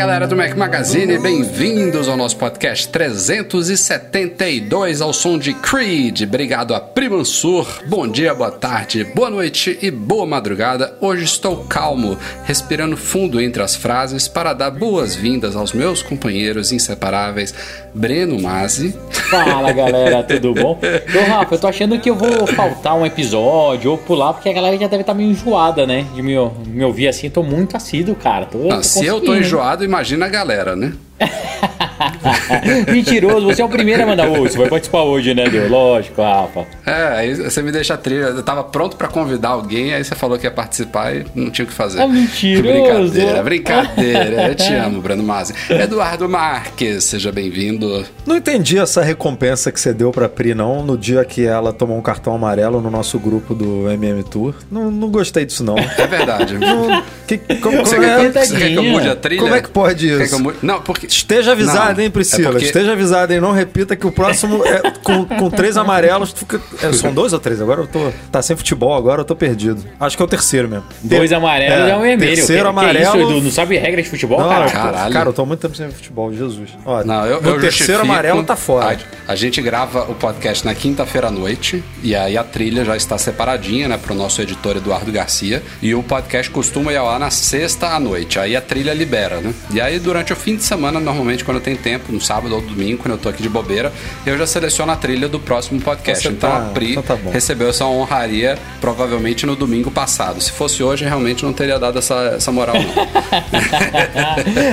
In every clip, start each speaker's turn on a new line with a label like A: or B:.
A: Galera do Mac Magazine, bem-vindos ao nosso podcast 372 ao som de Creed. Obrigado a Primansur. Bom dia, boa tarde, boa noite e boa madrugada. Hoje estou calmo, respirando fundo entre as frases para dar boas-vindas aos meus companheiros inseparáveis, Breno Mazzi.
B: Fala galera, tudo bom? Ô Rafa, eu tô achando que eu vou faltar um episódio ou pular, porque a galera já deve estar meio enjoada, né? De me, me ouvir assim, eu tô muito assíduo, cara. Tô,
A: Não,
B: tô
A: se eu tô enjoado, imagina a galera, né?
B: Mentiroso, você é o primeiro a mandar hoje. Você vai participar hoje, né, Deu? Lógico, Rafa.
A: É, aí você me deixa trilha. Eu tava pronto pra convidar alguém, aí você falou que ia participar e não tinha o que fazer.
B: É mentiroso.
A: Brincadeira, brincadeira. Eu te amo, Breno Mazzi. Eduardo Marques, seja bem-vindo.
C: Não entendi essa recompensa que você deu pra Pri, não, no dia que ela tomou um cartão amarelo no nosso grupo do MM Tour. Não, não gostei disso, não.
A: É verdade.
C: Não- que- como,
A: Você
C: como
A: quer,
C: é-
A: que, você quer que eu mude a trilha?
C: como é que pode
A: Quer
C: isso?
A: que eu mude- Não, porque.
C: Esteja avisado,
A: Não,
C: hein, Priscila?
A: é porque-
C: Esteja avisado, hein? Não repita que o próximo é com, com três amarelos. fica- é, são dois ou três? Agora eu tô. Tá sem futebol, agora eu tô perdido. Acho que é o terceiro mesmo.
B: Dois amarelos é, um vermelho.
C: Terceiro
B: que, Que
C: amarelo.
B: isso, Edu? Não sabe regra de futebol,
C: Não,
B: cara?
A: Caralho.
C: cara, eu tô há muito tempo sem futebol, Jesus. Ó,
A: Não, eu, eu
C: terceiro amarelo tá fora.
A: A, a gente grava o podcast na quinta-feira à noite e aí a trilha já está separadinha, né, pro nosso editor Eduardo Garcia. E o podcast costuma ir ao ar na sexta à noite. Aí a trilha libera, né? E aí durante o fim de semana, normalmente quando eu tenho tempo, no sábado ou domingo, quando eu tô aqui de bobeira, eu já seleciono a trilha do próximo podcast.
C: Você
A: então
C: tá-
A: a Pri
C: então tá
A: recebeu essa honraria provavelmente no domingo passado. Se fosse hoje, realmente não teria dado essa, essa moral, não.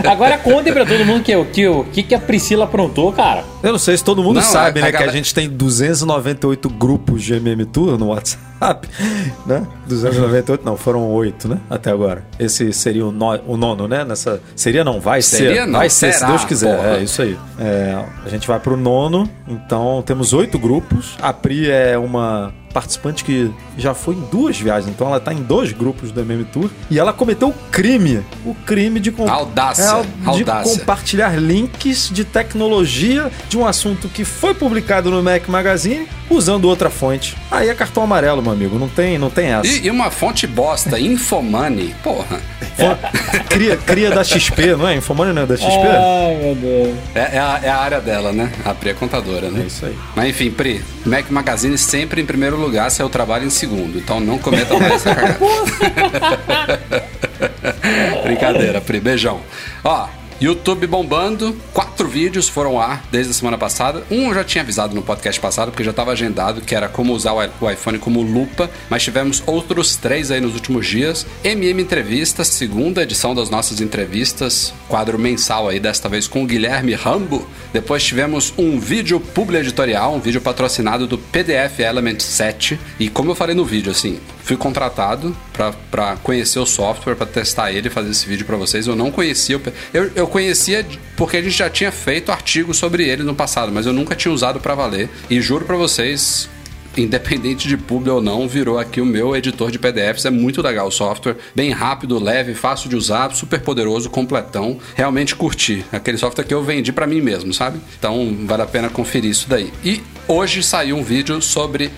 B: Agora contem pra todo mundo que o que, o que, que a Priscila aprontou, cara.
C: Eu não sei se todo mundo
A: Não,
C: sabe,
A: a-
C: né?
A: a
C: Que a gente tem 298 grupos de MM Tour no WhatsApp, né? 298, não, foram oito, né? Até agora. Esse seria o, no- o nono, né? Nessa, seria não, vai
A: Seria
C: ser.
A: não,
C: vai ser, se Deus quiser.
A: porra.
C: É isso aí. É, a gente vai pro nono, então temos oito grupos. A Pri é uma participante que já foi em duas viagens, então ela tá em dois grupos do MM Tour e ela cometeu o crime, o crime de, com-
A: Audácia,
C: é, de
A: audácia.
C: compartilhar links de tecnologia de um assunto que foi publicado no Mac Magazine usando outra fonte. Aí é cartão amarelo, meu amigo, não tem, não tem essa.
A: E, e uma fonte bosta, Infomoney, porra.
C: Fon- cria, cria da XP, não é? Infomani não é da XP?
B: Ai, meu Deus.
A: É, é a, é a área dela, né? A Pri é contadora, né?
C: É isso aí.
A: Mas enfim, Pri, Mac Magazine sempre em primeiro lugar, seu trabalho em segundo. Então não cometa mais essa cagada. Brincadeira, Pri, beijão. Ó, YouTube bombando, quatro vídeos foram ar desde a semana passada. Um eu já tinha avisado no podcast passado, porque já estava agendado, que era como usar o iPhone como lupa, mas tivemos outros três aí nos últimos dias. MM Entrevistas, segunda edição das nossas entrevistas, quadro mensal aí, desta vez com o Guilherme Rambo. Depois tivemos um vídeo publi editorial, um vídeo patrocinado do PDF Element 7. E como eu falei no vídeo, assim, fui contratado para conhecer o software, para testar ele fazer esse vídeo para vocês. Eu não conhecia, eu, eu conhecia porque a gente já tinha feito artigos sobre ele no passado, mas eu nunca tinha usado para valer. E juro para vocês, independente de publi ou não, virou aqui o meu editor de PDFs. É muito legal o software, bem rápido, leve, fácil de usar, super poderoso, completão. Realmente curti. Aquele software que eu vendi para mim mesmo, sabe? Então vale a pena conferir isso daí. E hoje saiu um vídeo sobre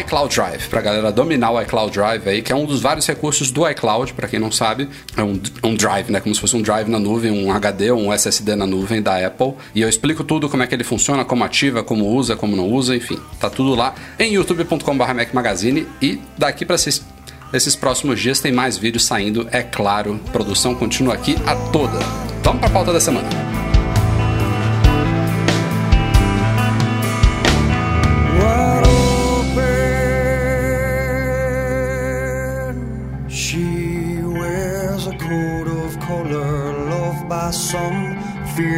A: iCloud Drive, pra galera dominar o iCloud Drive aí, que é um dos vários recursos do iCloud, pra quem não sabe, é um, um drive, né, como se fosse um drive na nuvem, um HD um SSD na nuvem da Apple, e eu explico tudo como é que ele funciona, como ativa, como usa, como não usa, enfim, tá tudo lá em youtube.com.br Mac Magazine. E daqui pra esses, esses próximos dias tem mais vídeos saindo, é claro, produção continua aqui a toda. Vamos pra pauta da semana.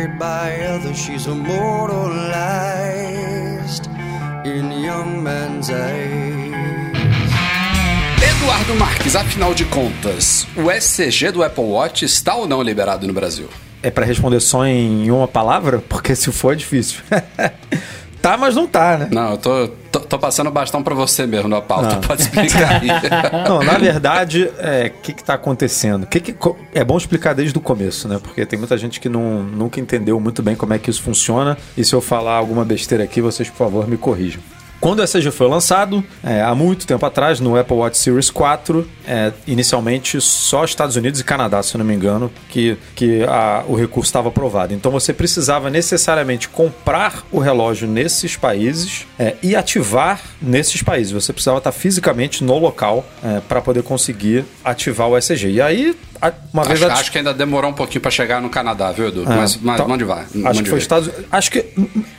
D: By others. She's immortalized in young men's age.
A: Eduardo Marques, afinal de contas, o ECG do Apple Watch está ou não liberado no Brasil?
C: É pra responder só em uma palavra? Porque se for é difícil. tá, mas não tá, né?
A: Não, eu tô, tô, passando o bastão pra você mesmo na pauta,
C: Não.
A: pode explicar aí.
C: Não, na verdade, é, o que, que tá acontecendo? Que que é bom explicar desde o começo, né? Porque tem muita gente que não, nunca entendeu muito bem como é que isso funciona. E se eu falar alguma besteira aqui, vocês, por favor, me corrijam. Quando o ECG foi lançado, é, há muito tempo atrás, no Apple Watch Series 4, é, inicialmente só Estados Unidos e Canadá, se não me engano, que, que a- o recurso estava aprovado. Então você precisava necessariamente comprar o relógio nesses países é, e ativar nesses países. Você precisava estar fisicamente no local para poder conseguir ativar o ECG. E aí, uma vez
A: Acho, acho que ainda demorou um pouquinho pra chegar no Canadá, viu, Edu?
C: É,
A: mas mas
C: então,
A: mande vai.
C: Acho
A: mande
C: que foi. Estados Acho que,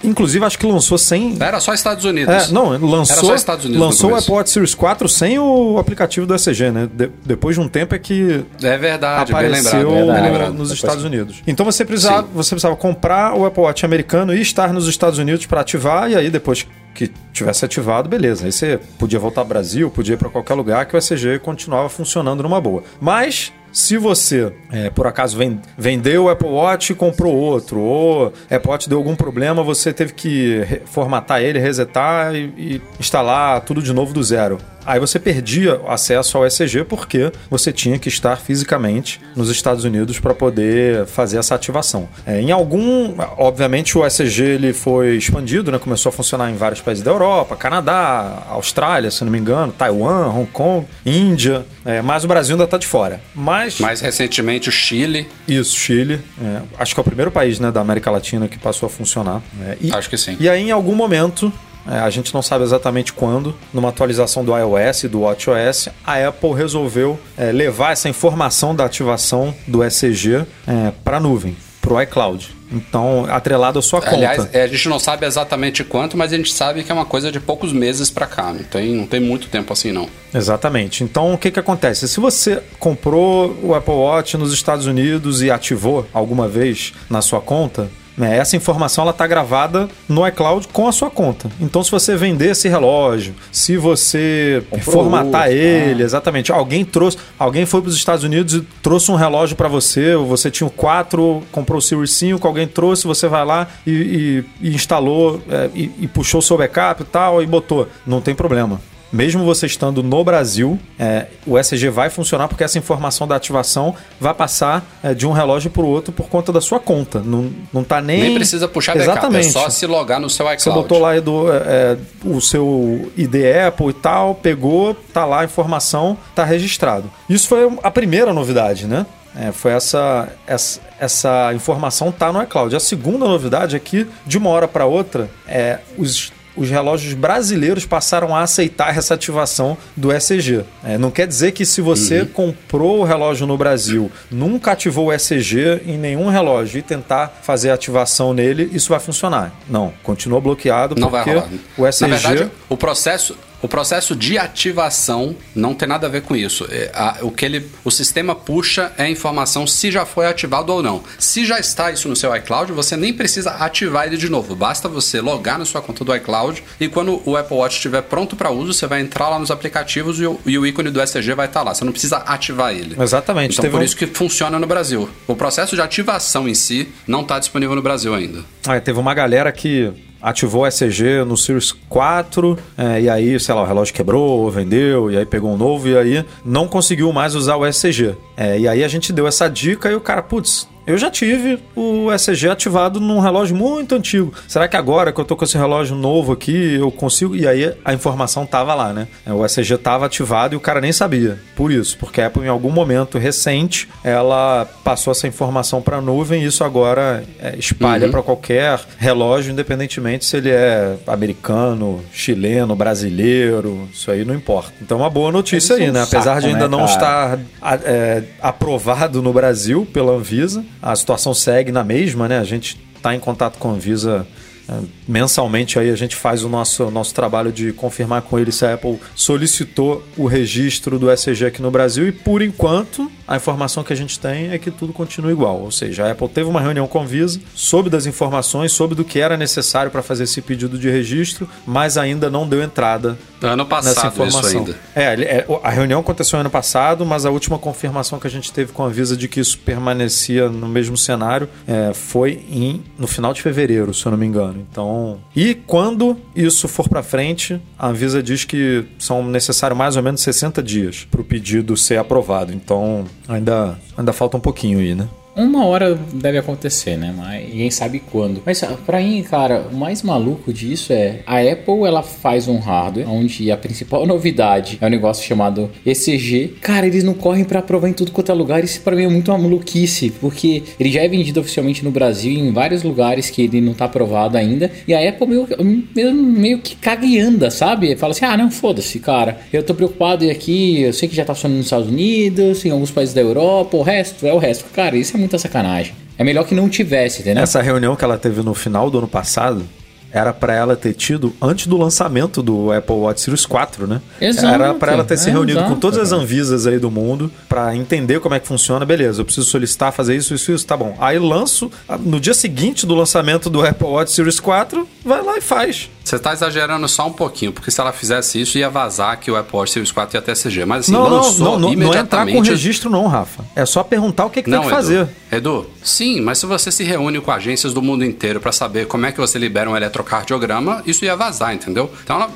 C: inclusive, acho que lançou sem,
A: Era só Estados Unidos.
C: é, não, lançou,
A: Era só Estados Unidos
C: lançou o. Apple Watch Series 4 sem o aplicativo do ECG, né? De- depois de um tempo é que
A: É verdade, bem
C: apareceu
A: lembrado.
B: verdade.
A: Bem lembrado.
C: nos Estados Unidos. Então você precisava,
A: Sim.
C: você precisava comprar o Apple Watch americano e estar nos Estados Unidos para ativar, e aí depois que tivesse ativado, beleza. Aí você podia voltar ao Brasil, podia ir para qualquer lugar que o ECG continuava funcionando numa boa. Mas se você, é, por acaso, ven- vendeu o Apple Watch e comprou outro, ou Apple Watch deu algum problema, você teve que formatar ele, resetar e, e instalar tudo de novo do zero. Aí você perdia acesso ao ECG porque você tinha que estar fisicamente nos Estados Unidos para poder fazer essa ativação. É, em algum, obviamente, o ECG ele foi expandido, né? começou a funcionar em vários países da Europa, Canadá, Austrália, se não me engano, Taiwan, Hong Kong, Índia, é, mas o Brasil ainda está de fora. Mas
A: Mais recentemente, o Chile.
C: isso, Chile. é, acho que é o primeiro país né, da América Latina que passou a funcionar. é, e,
A: Acho que sim.
C: E aí, em algum momento, é, a gente não sabe exatamente quando, numa atualização do iOS e do WatchOS, a Apple resolveu é, levar essa informação da ativação do ECG para a nuvem, para o iCloud. Então, atrelado à sua conta.
A: Aliás, é, a gente não sabe exatamente quanto, mas a gente sabe que é uma coisa de poucos meses pra cá. Não tem, não tem muito tempo assim, não.
C: Exatamente. Então, o que, que acontece? Se você comprou o Apple Watch nos Estados Unidos e ativou alguma vez na sua conta, né, essa informação está gravada no iCloud com a sua conta. Então, se você vender esse relógio, se você
B: Comprou
C: formatar
B: outro,
C: ele, exatamente, alguém trouxe, alguém foi para os Estados Unidos e trouxe um relógio para você, ou você tinha o 4, comprou o Series 5, alguém trouxe, você vai lá e, e- e instalou é, e, e puxou o seu backup e tal e botou. Não tem problema. Mesmo você estando no Brasil, é, o ECG vai funcionar porque essa informação da ativação vai passar é, de um relógio para o outro por conta da sua conta. Não, não tá nem.
A: Nem precisa puxar backup,
C: Exatamente.
A: é só se logar no seu
C: Você
A: iCloud.
C: botou lá Edu, é, é, o seu ID Apple e tal, pegou, tá lá a informação, tá registrado. Isso foi a primeira novidade, né? É, foi essa, essa, essa informação tá no iCloud. A segunda novidade é que, de uma hora para outra, é, os, os relógios brasileiros passaram a aceitar essa ativação do ECG. É, não quer dizer que se você comprou o relógio no Brasil, nunca ativou o ECG em nenhum relógio e tentar fazer a ativação nele, isso vai funcionar. Não, continua bloqueado
A: Não vai
C: porque
A: rolar.
C: o ECG...
A: Na verdade, o processo, o processo de ativação não tem nada a ver com isso. É, o que ele, o sistema puxa é a informação se já foi ativado ou não. Se já está isso no seu iCloud, você nem precisa ativar ele de novo. Basta você logar na sua conta do iCloud e quando o Apple Watch estiver pronto para uso, você vai entrar lá nos aplicativos e o, e o ícone do ECG vai estar lá. Você não precisa ativar ele.
C: Exatamente.
A: Então
C: Teve
A: por
C: um-
A: isso que funciona no Brasil. O processo de ativação em si não está disponível no Brasil ainda.
C: Ah, teve uma galera que ativou o ECG no Series 4, é, e aí, sei lá, o relógio quebrou, vendeu, e aí pegou um novo, e aí não conseguiu mais usar o ECG. É, e aí a gente deu essa dica e o cara, putz, eu já tive o ECG ativado num relógio muito antigo. Será que agora que eu tô com esse relógio novo aqui, eu consigo? E aí a informação tava lá, né? O ECG tava ativado e o cara nem sabia. Por isso, porque a Apple em algum momento recente, ela passou essa informação para a nuvem e isso agora é, espalha
A: Uhum.
C: para qualquer relógio, independentemente se ele é americano, chileno, brasileiro, isso aí não importa. Então, uma boa notícia
B: é
C: aí,
B: um
C: né? Apesar de ainda
B: né,
C: não estar é, aprovado no Brasil pela Anvisa, a situação segue na mesma, né? A gente está em contato com a Anvisa mensalmente aí a gente faz o nosso, nosso trabalho de confirmar com eles se a Apple solicitou o registro do SG aqui no Brasil e por enquanto a informação que a gente tem é que tudo continua igual. Ou seja, a Apple teve uma reunião com a Visa, soube das informações, soube do que era necessário para fazer esse pedido de registro, mas ainda não deu entrada
A: Ano
C: nessa
A: passado
C: informação.
A: isso ainda.
C: É, ele- é, a reunião aconteceu ano passado, mas a última confirmação que a gente teve com a Visa de que isso permanecia no mesmo cenário é, foi em, no final de fevereiro, se eu não me engano. Então, e quando isso for para frente, a Visa diz que são necessários mais ou menos 60 dias para o pedido ser aprovado. Então, ainda, ainda falta um pouquinho aí, né?
B: Uma hora deve acontecer, né? Mas ninguém sabe quando. Mas pra mim, cara, o mais maluco disso é a Apple ela faz um hardware onde a principal novidade é um negócio chamado ECG. Cara, eles não correm pra aprovar em tudo quanto é lugar. Isso pra mim é muito uma maluquice, porque ele já é vendido oficialmente no Brasil em vários lugares que ele não tá aprovado ainda. E a Apple meio, meio, meio que caga e anda, sabe? Fala assim: ah, não, foda-se, cara. Eu tô preocupado aqui, eu sei que já tá funcionando nos Estados Unidos, em alguns países da Europa, o resto é o resto. Cara, isso é muita sacanagem. É melhor que não tivesse, entendeu?
C: Essa reunião que ela teve no final do ano passado era para ela ter tido antes do lançamento do Apple Watch Series 4, né?
B: Exato,
C: Era para ela ter se
B: é,
C: reunido com
B: exato,
C: todas as
B: cara.
C: Anvisas aí do mundo para entender como é que funciona. Beleza, eu preciso solicitar fazer isso, isso, isso, tá bom. Aí lanço, no dia seguinte do lançamento do Apple Watch Series 4, vai lá e faz.
A: Você tá exagerando só um pouquinho, porque se ela fizesse isso, ia vazar que o Apple Series 4 ia ter CG. Mas assim,
C: não, não,
A: lançou
C: não, não, não é entrar com registro não, Rafa. É só perguntar o que, que tem que fazer.
A: Edu, Edu, sim, mas se você se reúne com agências do mundo inteiro pra saber como é que você libera um eletrocardiograma, isso ia vazar, entendeu? Então, ela,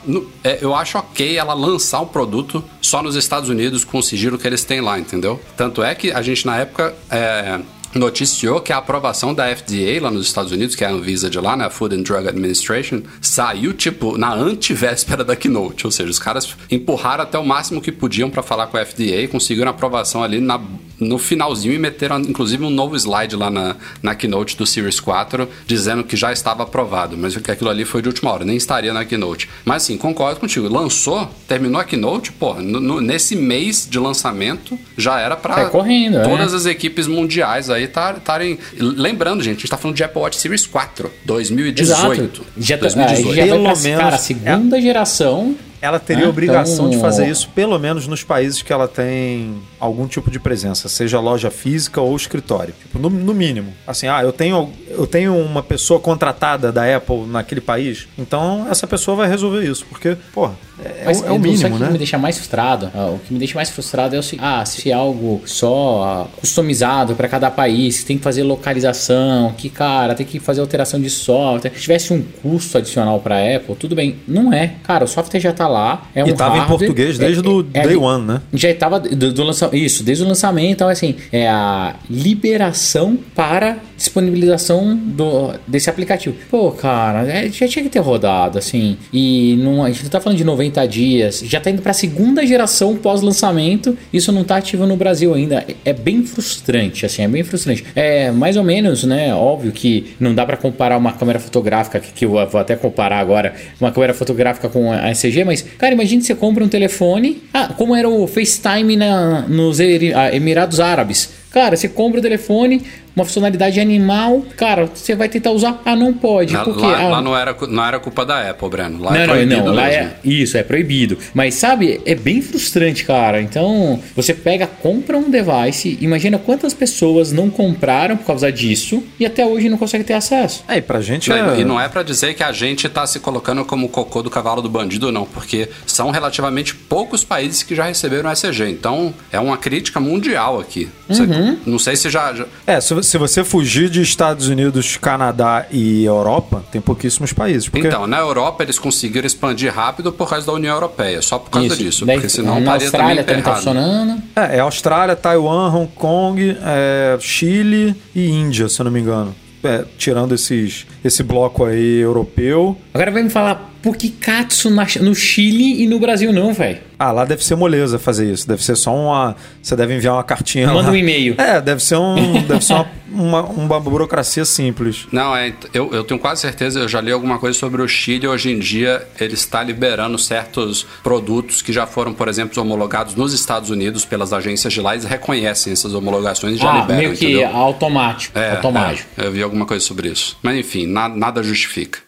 A: é, eu acho ok ela lançar o produto só nos Estados Unidos com o sigilo que eles têm lá, entendeu? Tanto é que a gente, na época, é, noticiou que a aprovação da FDA lá nos Estados Unidos, que é a Anvisa de lá, né, a Food and Drug Administration, saiu, tipo, na antivéspera da keynote. Ou seja, os caras empurraram até o máximo que podiam pra falar com a FDA, conseguiram aprovação ali na, no finalzinho e meteram, inclusive, um novo slide lá na, na keynote do Series 4, dizendo que já estava aprovado, mas que aquilo ali foi de última hora, nem estaria na keynote. Mas assim, concordo contigo, lançou, terminou a keynote, porra, no- no- nesse mês de lançamento já era pra
B: Sai correndo, é.
A: todas as equipes mundiais aí estarem. Lembrando, gente, a gente tá falando de Apple Watch Series 4, 2018.
B: Já, tá,
A: 2018.
B: ah, já
C: Pelo menos-
B: cara, a segunda geração.
C: Ela teria
B: Ah,
C: obrigação
B: então-
C: de fazer isso, pelo menos nos países que ela tem algum tipo de presença, seja loja física ou escritório. Tipo, no, no mínimo. Assim, ah, eu tenho, eu tenho uma pessoa contratada da Apple naquele país, então essa pessoa vai resolver isso. Porque, pô, é,
B: Mas,
C: é o
B: Edu,
C: mínimo,
B: sabe o que
C: né?
B: me deixa mais frustrado? Ah, o que me deixa mais frustrado é o seguinte: ah, se é algo só ah, customizado para cada país, tem que fazer localização, que cara, tem que fazer alteração de software. Se tivesse um custo adicional para Apple, tudo bem. Não é. Cara, o software já tá lá. É um
C: E tava em
B: hardware,
C: português desde
B: é-
C: o
B: é- é
C: day
B: ali-
C: one, né?
B: Já estava do, do lançamento. Isso, desde o lançamento. Então, assim, é a liberação para disponibilização do, desse aplicativo. Pô, cara, é, já tinha que ter rodado, assim. E não, a gente não tá falando de 90 dias, já tá indo pra segunda geração pós-lançamento. Isso não tá ativo no Brasil ainda. É, é bem frustrante, assim, é bem frustrante. É mais ou menos, né? Óbvio que não dá para comparar uma câmera fotográfica, que, que eu vou até comparar agora, uma câmera fotográfica com a ECG, mas, cara, imagine você compra um telefone. Ah, como era o FaceTime na, nos ah, Emirados Árabes. Cara, você compra o telefone, uma funcionalidade animal, cara, você vai tentar usar, ah, não pode.
A: Lá,
B: por quê?
A: lá-
B: Ah,
A: lá não, era, não era culpa da Apple, Breno. Lá
B: não,
A: é
B: não,
A: proibido
B: não, lá
A: mesmo.
B: é isso, é proibido. Mas sabe, é bem frustrante, cara. Então, você pega, compra um device, imagina quantas pessoas não compraram por causa disso e até hoje não conseguem ter acesso.
C: É, e pra gente
A: Não,
C: é...
A: E não é pra dizer que a gente tá se colocando como o cocô do cavalo do bandido, não, porque são relativamente poucos países que já receberam SG. Então, é uma crítica mundial aqui. Você-
B: Uhum.
A: não sei se já. já-
C: É, se, se você fugir de Estados Unidos, Canadá e Europa, tem pouquíssimos países. Porque
A: Então, na Europa eles conseguiram expandir rápido por causa da União Europeia, só por causa
B: Isso.
A: disso,
B: Daí,
A: porque senão
B: na Austrália
A: também
B: tá funcionando.
C: É, é Austrália, Taiwan, Hong Kong, é, Chile e Índia, se eu não me engano. É, tirando esses, esse bloco aí europeu.
B: Agora vai me falar, por que Katsu na- no Chile e no Brasil não, velho?
C: Ah, lá deve ser moleza fazer isso. Deve ser só uma. Você deve enviar uma cartinha.
B: Manda
C: lá.
B: um e-mail.
C: É, deve ser, um, deve ser uma, uma, uma burocracia simples.
A: Não, é, eu, eu tenho quase certeza, eu já li alguma coisa sobre o Chile. Hoje em dia, ele está liberando certos produtos que já foram, por exemplo, homologados nos Estados Unidos pelas agências de lá. Eles reconhecem essas homologações e já
B: ah,
A: liberam.
B: meio que
A: entendeu?
B: automático.
A: É,
B: automático.
A: é, eu vi alguma coisa sobre isso. Mas enfim, na- nada justifica.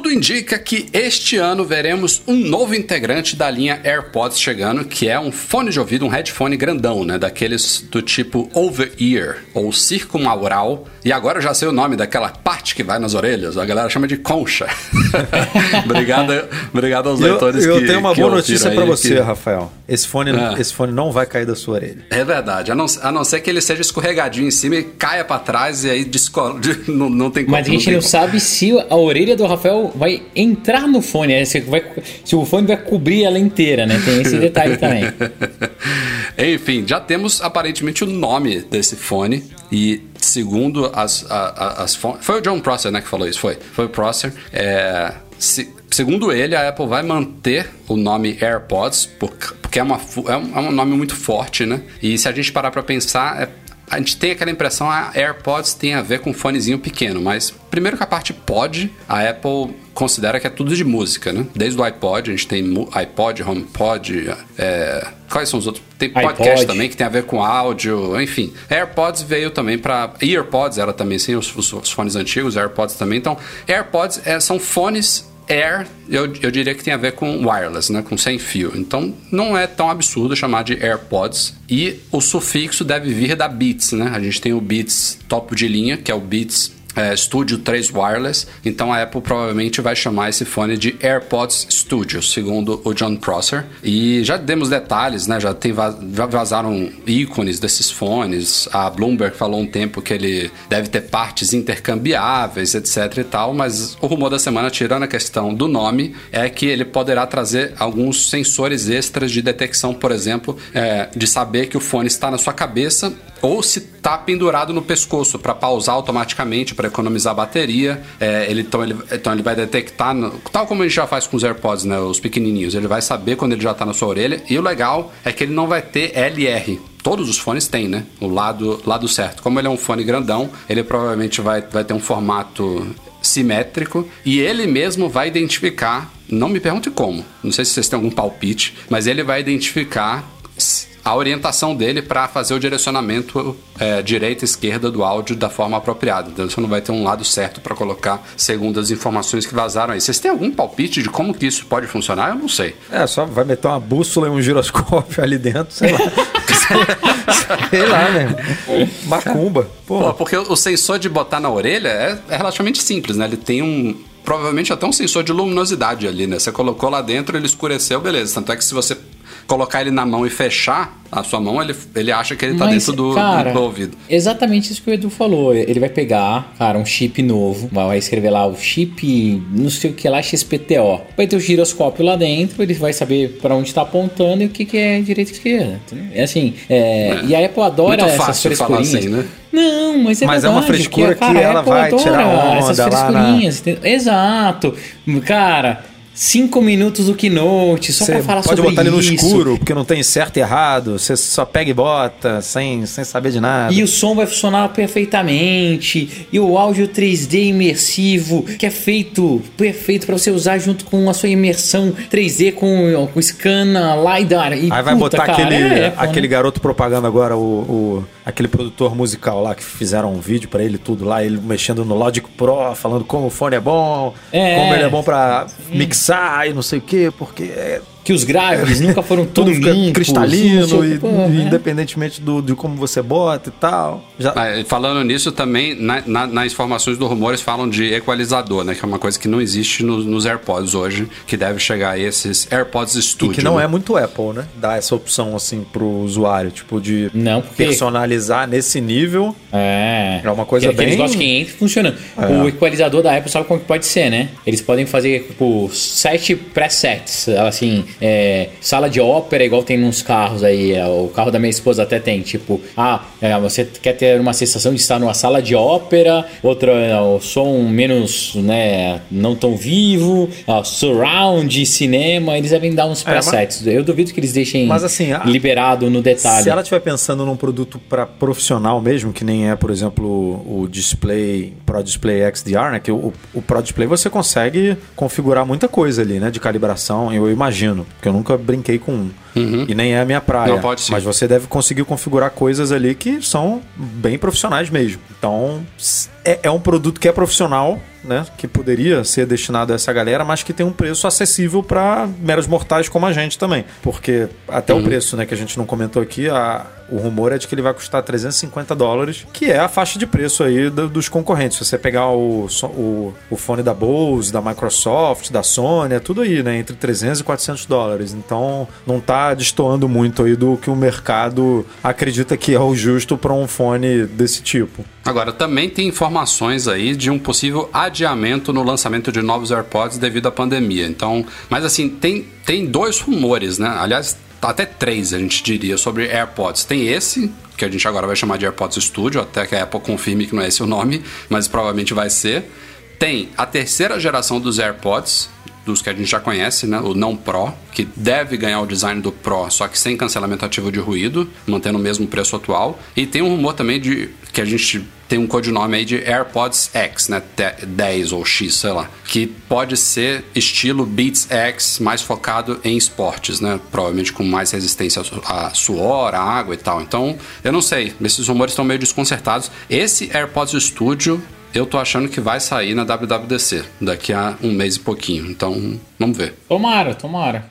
A: Tudo indica que este ano veremos um novo integrante da linha AirPods chegando, que é um fone de ouvido, um headphone grandão, né? Daqueles do tipo over-ear ou circumaural. E agora eu já sei o nome daquela parte que vai nas orelhas, a galera chama de concha. obrigado, obrigado aos
C: Eu,
A: leitores
C: eu
A: que
C: tenho uma boa notícia pra você,
A: que-
C: Rafael. Esse fone,
A: Ah.
C: esse fone não vai cair da sua orelha.
A: É verdade, a não, a não ser que ele seja escorregadinho em cima e caia pra trás e aí desco... de- não, não tem como.
B: Mas a gente não
A: como.
B: sabe se a orelha do Rafael vai entrar no fone, né? se, vai- se o fone vai cobrir ela inteira, né? Tem esse detalhe também.
A: Enfim, já temos aparentemente o nome desse fone e segundo as, a- as fontes... Foi o John Prosser, né, que falou isso, foi. Foi o Prosser. É, se- segundo ele, a Apple vai manter o nome AirPods, por- porque é, uma, é um, é um nome muito forte, né? E se a gente parar pra pensar... é- a gente tem aquela impressão a AirPods tem a ver com um fonezinho pequeno, mas primeiro que a parte pod, a Apple considera que é tudo de música, né? Desde o iPod, a gente tem iPod, HomePod, é, quais são os outros? Tem podcast
B: iPod.
A: também que tem a ver com áudio, enfim. AirPods veio também para EarPods era também sim os, os- os fones antigos, AirPods também. Então, AirPods é, são fones Air, eu, eu diria que tem a ver com wireless, né? Com sem fio. Então não é tão absurdo chamar de AirPods. E o sufixo deve vir da Beats, né? A gente tem o Beats topo de linha, que é o Beats é, Studio 3 Wireless. Então a Apple provavelmente vai chamar esse fone de AirPods Studio, segundo o John Prosser. E já demos detalhes, né? Já, tem vazaram ícones desses fones. A Bloomberg falou um tempo que ele deve ter partes intercambiáveis, etc e tal. Mas o rumor da semana, tirando a questão do nome, é que ele poderá trazer alguns sensores extras de detecção, por exemplo, é, de saber que o fone está na sua cabeça ou se está pendurado no pescoço para pausar automaticamente, para economizar bateria. É, ele, então, ele, então ele vai detectar, tal como gente já faz com os AirPods, né, os pequenininhos, ele vai saber quando ele já está na sua orelha. E o legal é que ele não vai ter LR. Todos os fones têm, né? O lado, lado certo. Como ele é um fone grandão, ele provavelmente vai, vai ter um formato simétrico e ele mesmo vai identificar, não me pergunte como, não sei se vocês têm algum palpite, mas ele vai identificar a orientação dele para fazer o direcionamento é, direita e esquerda do áudio da forma apropriada. Então você não vai ter um lado certo para colocar segundo as informações que vazaram aí. Vocês têm algum palpite de como que isso pode funcionar? Eu não sei.
C: É, só vai meter uma bússola e um giroscópio ali dentro, sei lá. sei lá, né? Macumba. Pô,
A: Pô, porque o sensor de botar na orelha é, é relativamente simples, né? Ele tem um. Provavelmente até um sensor de luminosidade ali, né? Você colocou lá dentro, ele escureceu, beleza. Tanto é que se você colocar ele na mão e fechar a sua mão, ele, ele acha que ele tá
B: Mas,
A: dentro do,
B: cara,
A: do, do ouvido.
B: Exatamente isso que o Edu falou. Ele vai pegar, cara, um chip novo, vai escrever lá o chip, não sei o que lá, XPTO. Vai ter o giroscópio lá dentro, ele vai saber pra onde tá apontando e o que, que é direita e esquerda. É assim, é, e a Apple adora
A: Muito
B: essas frescurinhas.
A: assim, né?
B: Não, mas é
C: Mas é uma
B: verdade,
C: frescura
B: cara,
C: que
B: a
C: ela vai
B: adora
C: tirar onda
B: essas
C: na-
B: frescurinhas. entendeu? Exato. Cara, cinco minutos do Keynote, só pra falar
C: pode
B: sobre
C: botar ele no
B: isso.
C: escuro, porque não tem certo e errado. Você só pega e bota, sem, sem saber de nada.
B: E o som vai funcionar perfeitamente. E o áudio 3D imersivo, que é feito perfeito para você usar junto com a sua imersão 3D com, com scan, LiDAR. E,
C: Aí vai
B: puta,
C: botar
B: cara,
C: aquele,
B: é
C: aquele
B: né?
C: garoto propaganda agora, o, o- aquele produtor musical lá que fizeram um vídeo pra ele tudo lá, ele mexendo no Logic Pro, falando como o fone é bom,
B: É.
C: como ele é bom pra mixar e não sei o quê, porque é
B: Que os graves nunca foram tão
C: tudo fica
B: limpos.
C: cristalino e,
B: porra,
C: e
B: né?
C: independentemente do, de como você bota e tal. Já,
A: Ah, falando nisso também, na- na- nas informações do Rumores falam de equalizador, né? Que é uma coisa que não existe no- nos AirPods hoje, que deve chegar a esses AirPods
C: e
A: Studio.
C: que não
A: né?
C: é muito Apple, né? Dar essa opção assim pro usuário, tipo de
B: Não, porque-
C: personalizar nesse nível.
B: É.
C: É uma coisa
B: que, que Eles
C: bem-
B: gostam que entre funcionando.
C: É.
B: O equalizador da Apple sabe como que pode ser, né? Eles podem fazer, tipo, sete presets. Assim, é, sala de ópera, igual tem nos carros aí. é, O carro da minha esposa até tem. Tipo, ah, é, você quer ter uma sensação de estar numa sala de ópera, outra, é, o som menos, né, não tão vivo, ó, surround, cinema. Eles devem dar uns
C: É, mas-
B: presets. Eu duvido que eles deixem
C: Mas, assim, a-
B: liberado no detalhe.
C: Se ela estiver pensando num produto para profissional mesmo, que nem é, por exemplo, o Display Pro Display XDR, né? Que o, o Pro Display você consegue configurar muita coisa ali, né? De calibração, eu imagino. Porque eu nunca brinquei com um. E nem é a minha praia.
A: Não, pode sim.
C: Mas você deve conseguir configurar coisas ali que são bem profissionais mesmo. Então, é, é um produto que é profissional, né? Que poderia ser destinado a essa galera, mas que tem um preço acessível para meros mortais como a gente também. Porque até
A: Uhum.
C: o preço, né, que a gente não comentou aqui, a- o rumor é de que ele vai custar 350 dólares, que é a faixa de preço aí do- dos concorrentes. Se você pegar o, o, o fone da Bose, da Microsoft, da Sony, é tudo aí, né? Entre 300 e 400 dólares. Então, não tá destoando muito aí do que o mercado acredita que é o justo para um fone desse tipo.
A: Agora, também tem informações aí de um possível adiamento no lançamento de novos AirPods devido à pandemia. Então, mas assim, tem, tem dois rumores, né? Aliás, até três, a gente diria, sobre AirPods. Tem esse, que a gente agora vai chamar de AirPods Studio, até que a Apple confirme que não é esse o nome, mas provavelmente vai ser. Tem a terceira geração dos AirPods, dos que a gente já conhece, né? O não Pro, que deve ganhar o design do Pro, só que sem cancelamento ativo de ruído, mantendo o mesmo preço atual. E tem um rumor também de que a gente tem um codinome aí de AirPods X, né? Te- 10 ou X, sei lá. Que pode ser estilo Beats X, mais focado em esportes, né? Provavelmente com mais resistência a suor, a água e tal. Então, eu não sei. Esses rumores estão meio desconcertados. Esse AirPods Studio eu tô achando que vai sair na WWDC daqui a um mês e pouquinho. Então, vamos ver.
B: Tomara, tomara.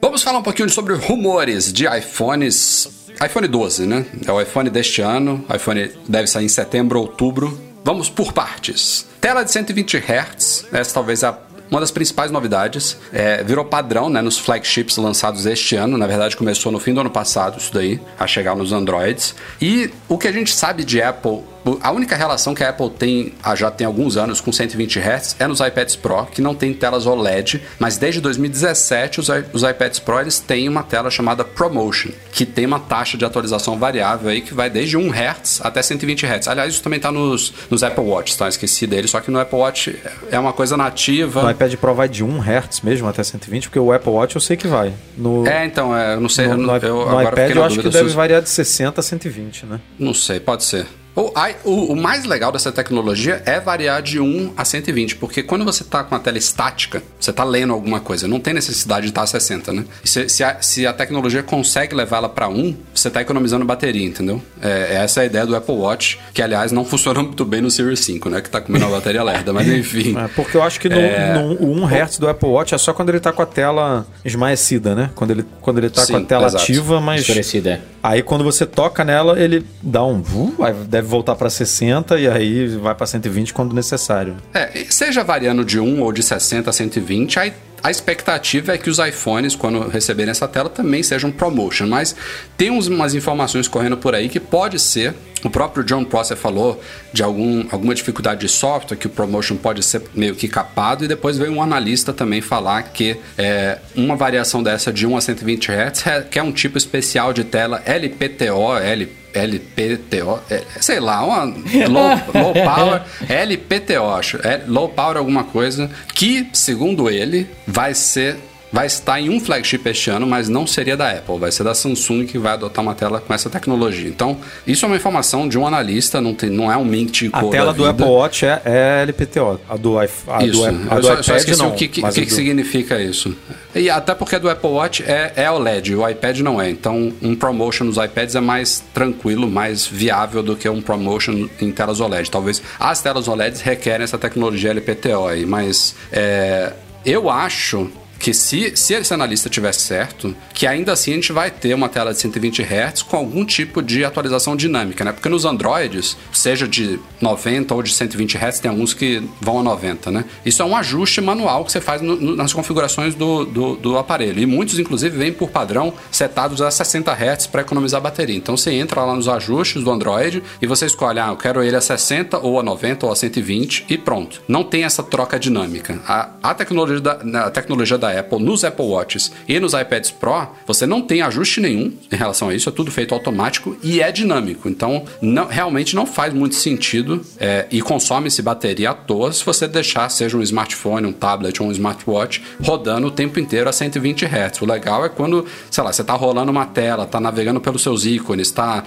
A: Vamos falar um pouquinho sobre rumores de iPhones. iPhone 12, né? É o iPhone deste ano. O iPhone deve sair em setembro, outubro. Vamos por partes. Tela de 120 Hz. Essa talvez é a uma das principais novidades é, virou padrão né, nos flagships lançados este ano. Na verdade, começou no fim do ano passado, isso daí, a chegar nos Androids. E o que a gente sabe de Apple, a única relação que a Apple tem há já tem alguns anos com 120 Hz é nos iPads Pro, que não tem telas OLED, mas desde 2017 os, os iPads Pro eles têm uma tela chamada ProMotion, que tem uma taxa de atualização variável aí que vai desde 1 Hz até 120 Hz. Aliás, isso também está nos, nos Apple Watch, tá? Esqueci dele, só que no Apple Watch é uma coisa nativa.
C: O iPad Pro vai de 1 Hz mesmo até 120, porque o Apple Watch eu sei que vai. No,
A: É, então, é, eu não sei.
C: no, no
A: eu
C: no iPad eu acho que deve variar de 60 a 120, né?
A: Não sei, pode ser. O, o- o mais legal dessa tecnologia é variar de 1 a 120, porque quando você está com a tela estática, você está lendo alguma coisa, não tem necessidade de estar a 60, né? E se, se a, se a tecnologia consegue levá-la para 1, você está economizando bateria, entendeu? É, essa é a ideia do Apple Watch, que aliás não funciona muito bem no Series 5, né? Que está comendo a bateria lerda, mas enfim.
C: É, porque eu acho que no,
A: É.
C: no- o 1 Hz do Apple Watch é só quando ele tá com a tela esmaecida, né? Quando ele, quando ele tá
A: Sim,
C: com a tela
A: exato.
C: ativa, mas.
B: Escurecida, é.
C: Aí quando você toca nela, ele dá um. vu, aí deve voltar pra 60 e aí vai pra 120 quando necessário.
A: É, seja variando de 1 ou de 60 a 120, aí a expectativa é que os iPhones, quando receberem essa tela, também sejam promotion. Mas tem umas informações correndo por aí que pode ser. O próprio John Prosser falou de algum, alguma dificuldade de software, que o promotion pode ser meio que capado, e depois veio um analista também falar que é, uma variação dessa de 1 a 120 Hz, que é um tipo especial de tela LPTO, LP LPTO, é, sei lá, uma low, low power, LPTO, acho, é, low power alguma coisa, que, segundo ele, vai ser vai estar em um flagship este ano, mas não seria da Apple, vai ser da Samsung que vai adotar uma tela com essa tecnologia. Então, isso é uma informação de um analista, não, tem, não é um Mint
C: A tela do. Apple Watch é, é LPTO. A do, a
A: Isso,
C: do, a do
A: só,
C: iPad
A: só esqueci
C: não.
A: o que, que, que que significa isso. E até porque a do Apple Watch é, é OLED, o iPad não é. Então, um promotion nos iPads é mais tranquilo, mais viável do que um promotion em telas OLED. Talvez as telas OLEDs requerem essa tecnologia LPTO aí, mas é, eu acho que se, se esse analista tiver certo, que ainda assim a gente vai ter uma tela de 120 Hz com algum tipo de atualização dinâmica, né? Porque nos Androids, seja de 90 ou de 120 Hz, tem alguns que vão a 90, né? Isso é um ajuste manual que você faz no- no- nas configurações do, do, do aparelho. E muitos, inclusive, vêm por padrão setados a 60 Hz para economizar bateria. Então você entra lá nos ajustes do Android e você escolhe, ah, eu quero ele a 60 ou a 90 ou a 120 e pronto. Não tem essa troca dinâmica. A, a tecnologia, da, a tecnologia da Apple nos Apple Watches e nos iPads Pro, você não tem ajuste nenhum em relação a isso, é tudo feito automático e é dinâmico. Então, não- realmente não faz muito sentido é, e consome-se bateria à toa se você deixar, seja um smartphone, um tablet ou um smartwatch, rodando o tempo inteiro a 120 Hz. O legal é quando, sei lá, você está rolando uma tela, está navegando pelos seus ícones, está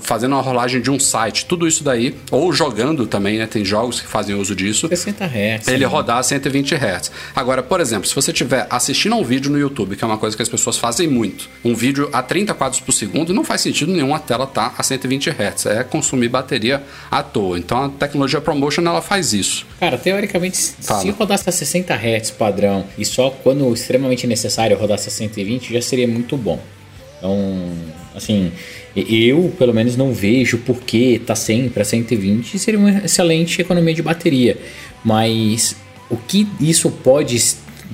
A: fazendo uma rolagem de um site, tudo isso daí, ou jogando também, né? Tem jogos que fazem uso disso.
B: 60 Hz.
A: Ele né? rodar a 120 Hz. Agora, por exemplo, se você estiver assistindo a um vídeo no YouTube, que é uma coisa que as pessoas fazem muito, um vídeo a 30 quadros por segundo, não faz sentido nenhum a tela estar tá a 120 Hz. É consumir bateria à toa. Então a tecnologia ProMotion ela faz isso.
B: Cara, teoricamente, Fala. se rodasse a 60 Hz padrão e só quando extremamente necessário rodasse a 120, já seria muito bom. Então, assim, eu pelo menos não vejo por que tá sempre a 120 seria uma excelente economia de bateria. Mas o que isso pode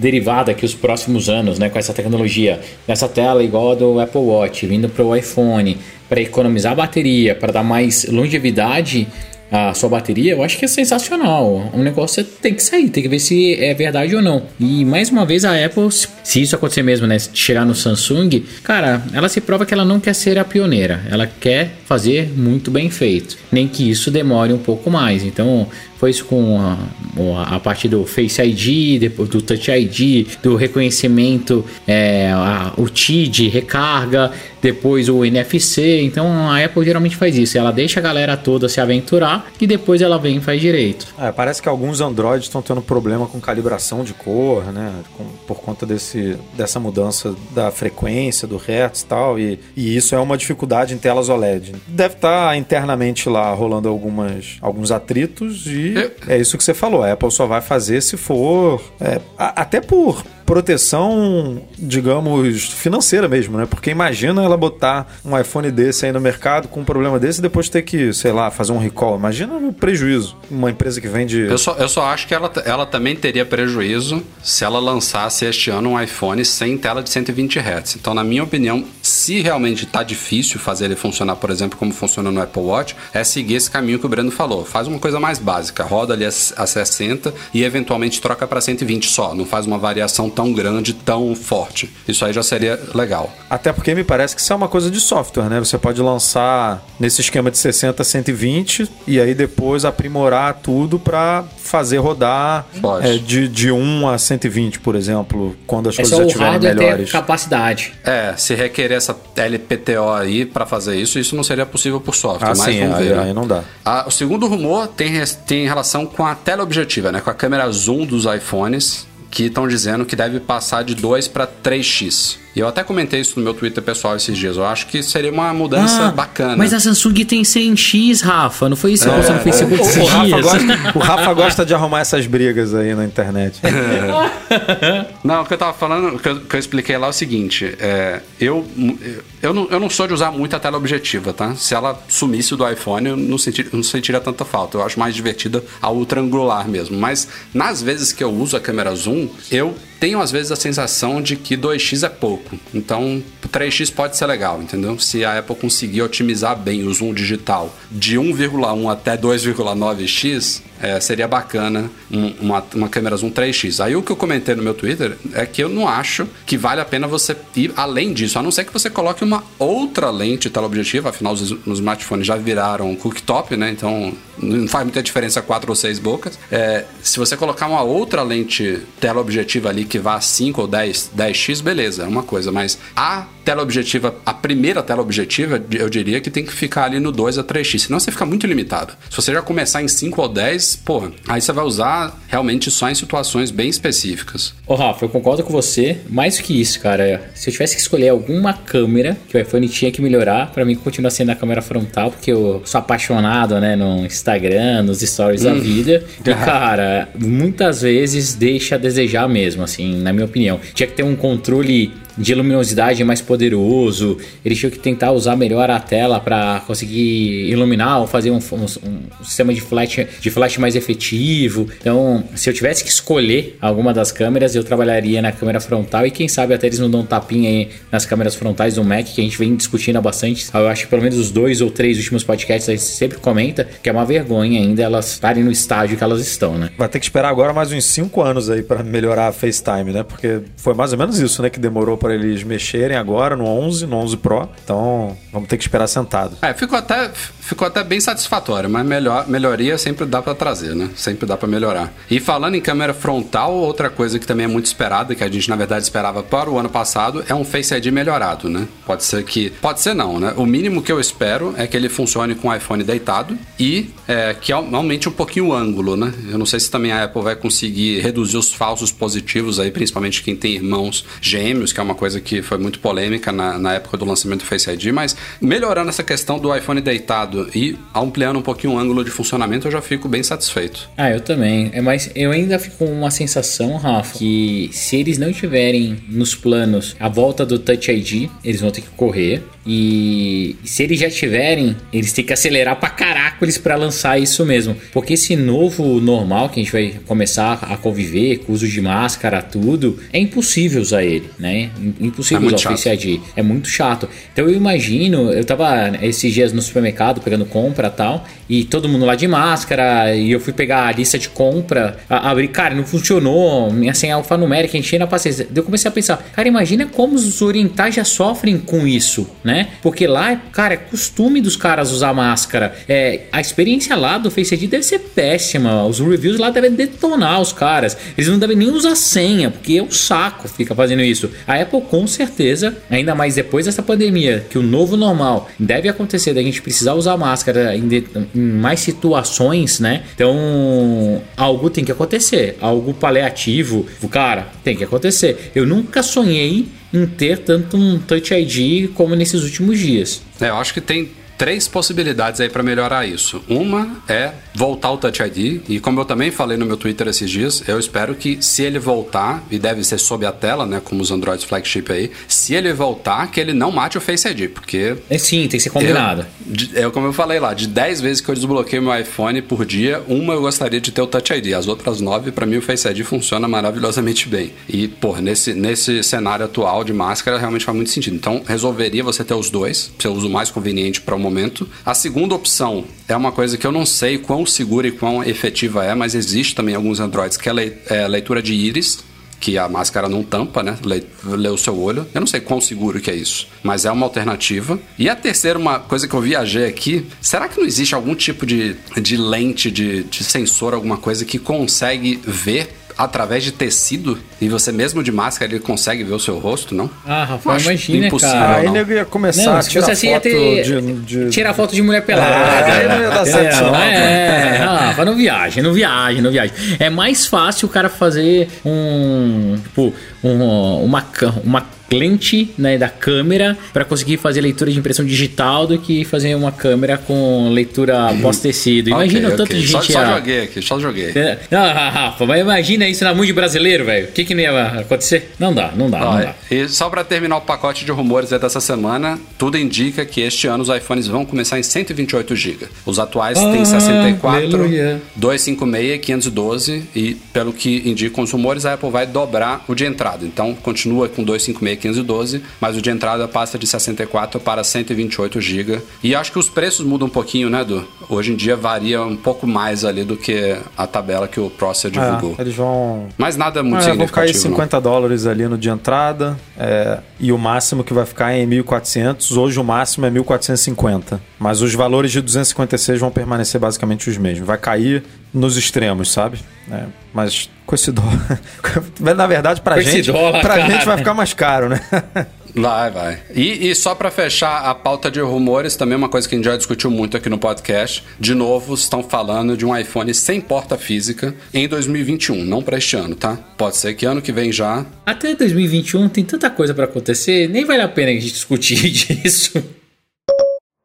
B: derivar daqui os próximos anos, né, com essa tecnologia, nessa tela igual a do Apple Watch, vindo para o iPhone, para economizar bateria, para dar mais longevidade a sua bateria, eu acho que é sensacional. O negócio tem que sair, tem que ver se é verdade ou não. E mais uma vez a Apple, se isso acontecer mesmo, né, chegar no Samsung, cara, ela se prova que ela não quer ser a pioneira, ela quer fazer muito bem feito, nem que isso demore um pouco mais. Então, foi isso com a, a parte do Face ID, depois do Touch ID, do reconhecimento, é, a, o TID, recarga, depois o NFC. Então a Apple geralmente faz isso. Ela deixa a galera toda se aventurar e depois ela vem e faz direito.
C: É, parece que alguns Androids estão tendo problema com calibração de cor, né? Com, por conta desse, dessa mudança da frequência, do hertz e tal. E, e isso é uma dificuldade em telas OLED. Deve estar internamente lá rolando algumas, algus atritos e é isso que você falou. A Apple só vai fazer se for. É, até por proteção, digamos, financeira mesmo, né? Porque imagina ela botar um iPhone desse aí no mercado com um problema desse e depois ter que, sei lá, fazer um recall. Imagina o prejuízo. Uma empresa que vende.
A: Eu só, eu só acho que ela, ela também teria prejuízo se ela lançasse este ano um iPhone sem tela de 120 Hz. Então, na minha opinião, se realmente está difícil fazer ele funcionar, por exemplo, como funciona no Apple Watch, é seguir esse caminho que o Breno falou. Faz uma coisa mais básica, roda ali a, a 60 e eventualmente troca para 120 só. Não faz uma variação tão grande, tão forte. Isso aí já seria legal.
C: Até porque me parece que isso é uma coisa de software, né? Você pode lançar nesse esquema de 60 a 120 e aí depois aprimorar tudo para fazer rodar é, de, de 1 a 120, por exemplo, quando as é coisas já estiverem melhores.
B: capacidade.
A: É, se requerer essa LPTO aí para fazer isso, isso não seria possível por software. Ah, mas sim,
C: aí,
A: ver.
C: aí não dá.
A: Ah, o segundo rumor tem, tem relação com a tela objetiva, né? Com a câmera zoom dos iPhones que estão dizendo que deve passar de 2 para 3x. E eu até comentei isso no meu Twitter pessoal esses dias. Eu acho que seria uma mudança ah, bacana.
B: Mas a Samsung tem 100x, Rafa. Não foi isso que você postou no Facebook
C: esses o, o, Rafa gosta, o Rafa gosta de arrumar essas brigas aí na internet.
A: É. Não, o que eu tava falando, o que eu, que eu expliquei lá é o seguinte. É, eu, eu, não, eu não sou de usar muito a tela objetiva, tá? Se ela sumisse do iPhone, eu não, sentiria, não sentiria tanta falta. Eu acho mais divertida a ultra angular mesmo. Mas nas vezes que eu uso a câmera zoom, eu tenho às vezes a sensação de que 2x é pouco. Então, 3x pode ser legal, entendeu? Se a Apple conseguir otimizar bem o zoom digital de 1,1 até 2,9x, é, seria bacana uma, uma câmera zoom 3x. Aí o que eu comentei no meu Twitter é que eu não acho que vale a pena você ir além disso, a não ser que você coloque uma outra lente teleobjetiva, afinal os, os smartphones já viraram cooktop, né? Então não faz muita diferença quatro ou seis bocas. É, se você colocar uma outra lente teleobjetiva ali que vá a 5 ou 10, 10x, beleza, é uma coisa, mas a tela objetiva, a primeira tela objetiva, eu diria que tem que ficar ali no 2 a 3x, senão você fica muito limitado. Se você já começar em 5 ou 10, pô, aí você vai usar realmente só em situações bem específicas.
B: Ô Rafa, eu concordo com você, mais do que isso, cara, se eu tivesse que escolher alguma câmera que o iPhone tinha que melhorar, para mim continua sendo a câmera frontal, porque eu sou apaixonado, né, no Instagram, nos stories hum. da vida, e cara, muitas vezes deixa a desejar mesmo, assim, na minha opinião. Tinha que ter um controle de luminosidade mais poderoso. Eles tinham que tentar usar melhor a tela para conseguir iluminar ou fazer um, um, um, sistema de flash, de flash mais efetivo. Então, se eu tivesse que escolher alguma das câmeras, eu trabalharia na câmera frontal e quem sabe até eles não dão um tapinha aí nas câmeras frontais do Mac, que a gente vem discutindo há bastante. Eu acho que pelo menos os dois ou três últimos podcasts a gente sempre comenta que é uma vergonha ainda elas estarem no estágio que elas estão, né?
C: Vai ter que esperar agora mais uns 5 anos aí para melhorar a FaceTime, né? Porque foi mais ou menos isso, né, que demorou para pra eles mexerem agora no 11, no 11 Pro. Então, vamos ter que esperar sentado.
A: É, ficou até, ficou até bem satisfatório, mas melhor, melhoria sempre dá pra trazer, né? Sempre dá pra melhorar. E falando em câmera frontal, outra coisa que também é muito esperada, que a gente na verdade esperava para o ano passado, é um Face ID melhorado, né? Pode ser que. Pode ser não, né? O mínimo que eu espero é que ele funcione com o iPhone deitado e é, que au- aumente um pouquinho o ângulo, né? Eu não sei se também a Apple vai conseguir reduzir os falsos positivos aí, principalmente quem tem irmãos gêmeos, que é uma coisa que foi muito polêmica na, na época do lançamento do Face ID, mas melhorando essa questão do iPhone deitado e ampliando um pouquinho o ângulo de funcionamento, eu já fico bem satisfeito.
B: Ah, eu também. É, mas eu ainda fico com uma sensação, Rafa, que se eles não tiverem nos planos a volta do Touch ID, eles vão ter que correr. E se eles já tiverem, eles têm que acelerar pra caracoles pra lançar isso mesmo. Porque esse novo normal que a gente vai começar a conviver, com uso de máscara, tudo, é impossível usar ele, né? Impossível
A: É muito
B: usar o
A: chato.
B: Face ID. É muito chato. Então eu imagino, eu tava esses dias no supermercado pegando compra e tal, e todo mundo lá de máscara, e eu fui pegar a lista de compra, a- abri, cara, não funcionou, minha senha alfanumérica, enchendo a paciência. Eu comecei a pensar, cara, imagina como os orientais já sofrem com isso, né? Porque lá, cara, é costume dos caras usar máscara. É, a experiência lá do Face ID deve ser péssima. Os reviews lá devem detonar os caras. Eles não devem nem usar senha, porque é um saco fica fazendo isso. A Apple, com certeza, ainda mais depois dessa pandemia, que o novo normal deve acontecer da gente precisar usar máscara em, de- em mais situações, né? Então, algo tem que acontecer. Algo paliativo, cara, tem que acontecer. Eu nunca sonhei em ter tanto um Touch ID como nesses últimos dias.
A: É, eu acho que tem três possibilidades aí para melhorar isso. Uma é voltar o Touch ID, e como eu também falei no meu Twitter esses dias, eu espero que se ele voltar, e deve ser sob a tela, né, como os Androids flagship aí, se ele voltar, que ele não mate o Face ID, porque
B: É sim, tem que ser combinado.
A: eu, é como eu falei lá, de 10 vezes que eu desbloqueio meu iPhone por dia, uma eu gostaria de ter o Touch ID. As outras 9, para mim, o Face ID funciona maravilhosamente bem. E, pô, nesse, nesse cenário atual de máscara, realmente faz muito sentido. Então, resolveria você ter os dois, seu uso mais conveniente para o momento. A segunda opção é uma coisa que eu não sei quão segura e quão efetiva é, mas existe também alguns Androids que é, é leitura de íris que a máscara não tampa, né? Lê, lê o seu olho. Eu não sei quão seguro que é isso, mas é uma alternativa. E a terceira, uma coisa que eu viajei aqui, será que não existe algum tipo de, de lente, de, de sensor, alguma coisa que consegue ver através de tecido e você mesmo de máscara ele consegue ver o seu rosto, não?
B: Ah, Rafael,
A: acho
B: imagina,
A: impossível,
B: cara.
C: Aí nego ia começar
B: Não,
C: a tirar
B: assim,
C: foto
B: ter.
C: de, de-
B: Tirar foto de mulher pelada.
C: É, aí não ia dar certo, não.
B: É, Rafa, não viaje, não viaje, não viaje. É mais fácil o cara fazer um. Tipo, um, uma, uma lente né, da câmera para conseguir fazer leitura de impressão digital do que fazer uma câmera com leitura pós-tecido. Imagina
A: Ok,
B: o tanto
A: ok.
B: de
A: Só,
B: gente.
A: só
B: ia-
A: joguei aqui, só joguei.
B: É, Não, Rafa, mas imagina isso na de brasileiro, velho. O que, que não ia acontecer? Não dá, não dá, não
A: Ó,
B: dá.
A: e só para terminar o pacote de rumores dessa semana, tudo indica que este ano os iPhones vão começar em 128 GB. Os atuais têm 64,
B: aleluia.
A: 256 e 512 e pelo que indicam os rumores, a Apple vai dobrar o de entrada. Então continua com 256 e 512, mas o de entrada passa de 64 para 128 GB. E acho que os preços mudam um pouquinho, né, Edu? Hoje em dia varia um pouco mais ali do que a tabela que o Process divulgou.
C: É, eles vão
A: Mas nada muito
C: É, vão cair
A: significativo. não.
C: 50 dólares ali no de entrada é, e o máximo que vai ficar é em 1.400. Hoje o máximo é 1.450. Mas os valores de 256 vão permanecer basicamente os mesmos. Vai cair nos extremos, sabe? É, mas com esse dólar... Na verdade, pra
B: Com
C: gente,
B: dólar,
C: pra
B: cara.
C: gente vai ficar mais caro, né?
A: Vai, vai. E, e só pra fechar a pauta de rumores, também uma coisa que a gente já discutiu muito aqui no podcast. De novo, estão falando de um iPhone sem porta física em 2021, não pra este ano, tá? Pode ser que ano que vem já.
B: Até 2021 tem tanta coisa pra acontecer, nem vale a pena a gente discutir disso.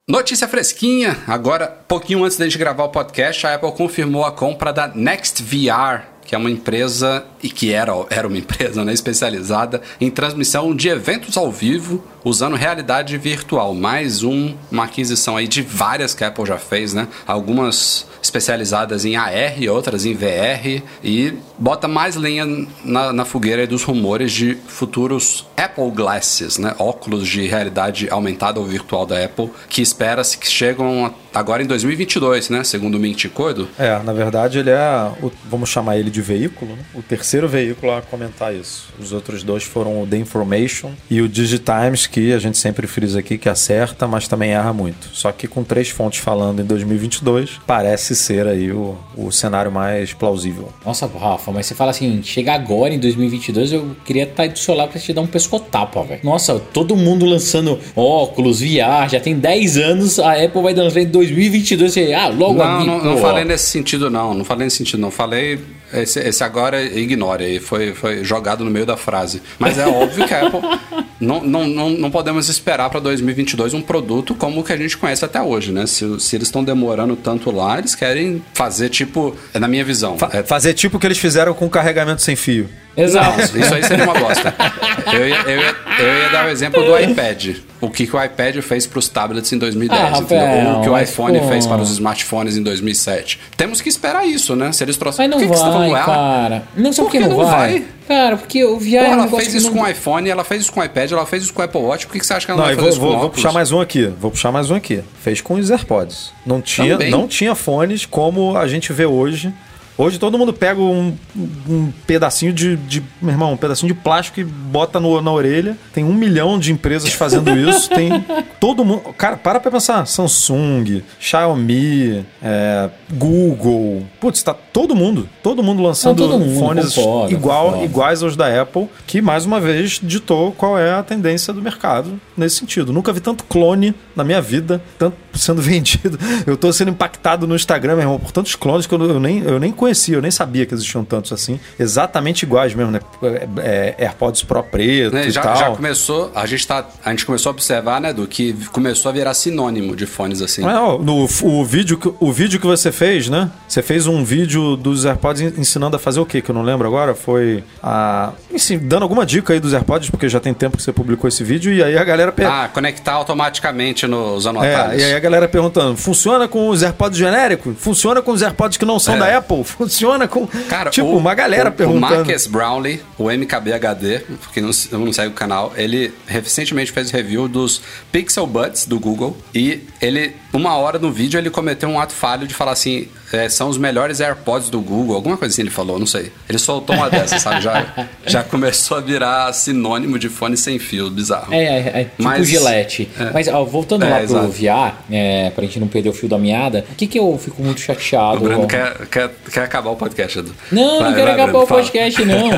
A: Notícia fresquinha, agora, pouquinho antes da gente gravar o podcast, a Apple confirmou a compra da Next VR, que é uma empresa, e que era, era uma empresa né, especializada em transmissão de eventos ao vivo usando realidade virtual. Mais um, uma aquisição aí de várias que a Apple já fez, né? Algumas especializadas em AR, outras em VR, e bota mais lenha na, na fogueira dos rumores de futuros Apple Glasses, né? Óculos de realidade aumentada ou virtual da Apple, que espera-se que chegam agora em 2022, né? Segundo o Mint Coido.
C: É, na verdade ele é, o- vamos chamar ele de veículo, né? o terceiro veículo a comentar isso. Os outros dois foram o The Information e o Digitimes, que a gente sempre frisa aqui que acerta, mas também erra muito. Só que com três fontes falando em 2022, parece ser aí o, o cenário mais plausível.
B: Nossa, Rafa, mas você fala assim, chega agora em 2022, eu queria estar do seu lado pra te dar um pescotapa, velho. Nossa, todo mundo lançando óculos, VR, já tem 10 anos, a Apple vai lançar em 2022, você, ah, logo
A: Não,
B: aqui,
A: não, não
B: pô.
A: falei nesse sentido, não. Não falei nesse sentido, não. Falei. Esse, esse agora ignore aí, foi, foi jogado no meio da frase. Mas é óbvio que a Apple. Não, não, não, não podemos esperar para 2022 um produto como o que a gente conhece até hoje, né? Se, se eles estão demorando tanto lá, eles querem fazer tipo. É na minha visão.
C: Fa-
A: é,
C: Fazer tipo o que eles fizeram com o carregamento sem fio.
B: Exato.
A: Isso aí seria uma bosta. Eu ia, eu ia- eu ia dar o exemplo do iPad. O que, que o iPad fez para os tablets em 2010,
B: Ah,
A: entendeu?
B: Rafael,
A: o que o
B: mas,
A: iPhone
B: pô.
A: fez para os smartphones em 2007. Temos que esperar isso, né? Se eles
B: Mas
A: trouxerem.
B: não
A: Por que que você tá
B: vai,
A: ah,
B: cara. Não sei por
A: Por
B: que
A: que
B: não,
A: não
B: vai.
A: vai?
B: Cara, porque o VR
A: Pô,
B: um
A: ela fez
B: que
A: isso
B: não...
A: com o iPhone, ela fez isso com o iPad, ela fez isso com o Apple Watch. Por que que você acha que ela
C: Não,
A: não, vai
C: vou,
A: fazer isso com
C: vou, vou puxar mais um aqui. Vou puxar mais um aqui. Fez com os AirPods. Não tinha,
A: Também.
C: não tinha fones como a gente vê hoje. Hoje todo mundo pega um, um pedacinho de, de. Meu irmão, um pedacinho de plástico e bota no- na orelha. Tem um milhão de empresas fazendo isso. Tem todo mundo. Cara, para pra pensar. Samsung, Xiaomi, é, Google. Putz, tá todo mundo. Todo mundo lançando
B: Não, todo mundo,
C: fones
B: concordo,
C: igual,
B: concordo.
C: iguais aos da Apple, que mais uma vez ditou qual é a tendência do mercado nesse sentido. Nunca vi tanto clone na minha vida, tanto sendo vendido. Eu tô sendo impactado no Instagram, meu irmão, por tantos clones que eu, eu nem, eu nem conhecia, eu nem sabia que existiam tantos assim. Exatamente iguais mesmo, né? É, é, AirPods Pro preto
A: Né,
C: e
A: já,
C: tal.
A: já começou, a gente, tá, a gente começou a observar, né, do que começou a virar sinônimo de fones assim.
C: Não, ó, no, o, vídeo, que- o vídeo que você fez, né? Você fez um vídeo dos AirPods en- ensinando a fazer o quê? Que eu não lembro agora. Foi a. Enfim, dando alguma dica aí dos AirPods, porque já tem tempo que você publicou esse vídeo. E aí a galera. per-
A: Ah, conectar automaticamente no, usando
C: É,
A: atalhos.
C: e aí a galera perguntando: funciona com os AirPods genéricos? Funciona com os AirPods que não são
A: É.
C: da Apple? Funciona com.
A: Cara,
C: tipo,
A: o-
C: uma galera
A: o,
C: perguntando.
A: O Marcus Brownlee, o MKBHD, que não, não segue o canal, ele recentemente fez review dos Pixel Buds do Google e ele, uma hora no vídeo, ele cometeu um ato falho de falar assim: é, são os melhores AirPods do Google, alguma coisa assim ele falou, não sei. Ele soltou uma dessas, sabe? Já, já começou a virar sinônimo de fone sem fio, bizarro.
B: É, é, é tipo
A: Mas-
B: Gillette.
A: é.
B: Mas, ó, voltando
A: É,
B: lá pro
A: exato.
B: VR, é, pra gente não perder o fio da meada, o que que eu fico muito
A: O
B: chateado...
A: Bruno
B: ó?
A: quer, quer, quer acabar o podcast, Edu.
B: Não,
A: Vai,
B: não quero
A: vai,
B: acabar
A: Bruno,
B: o podcast, não.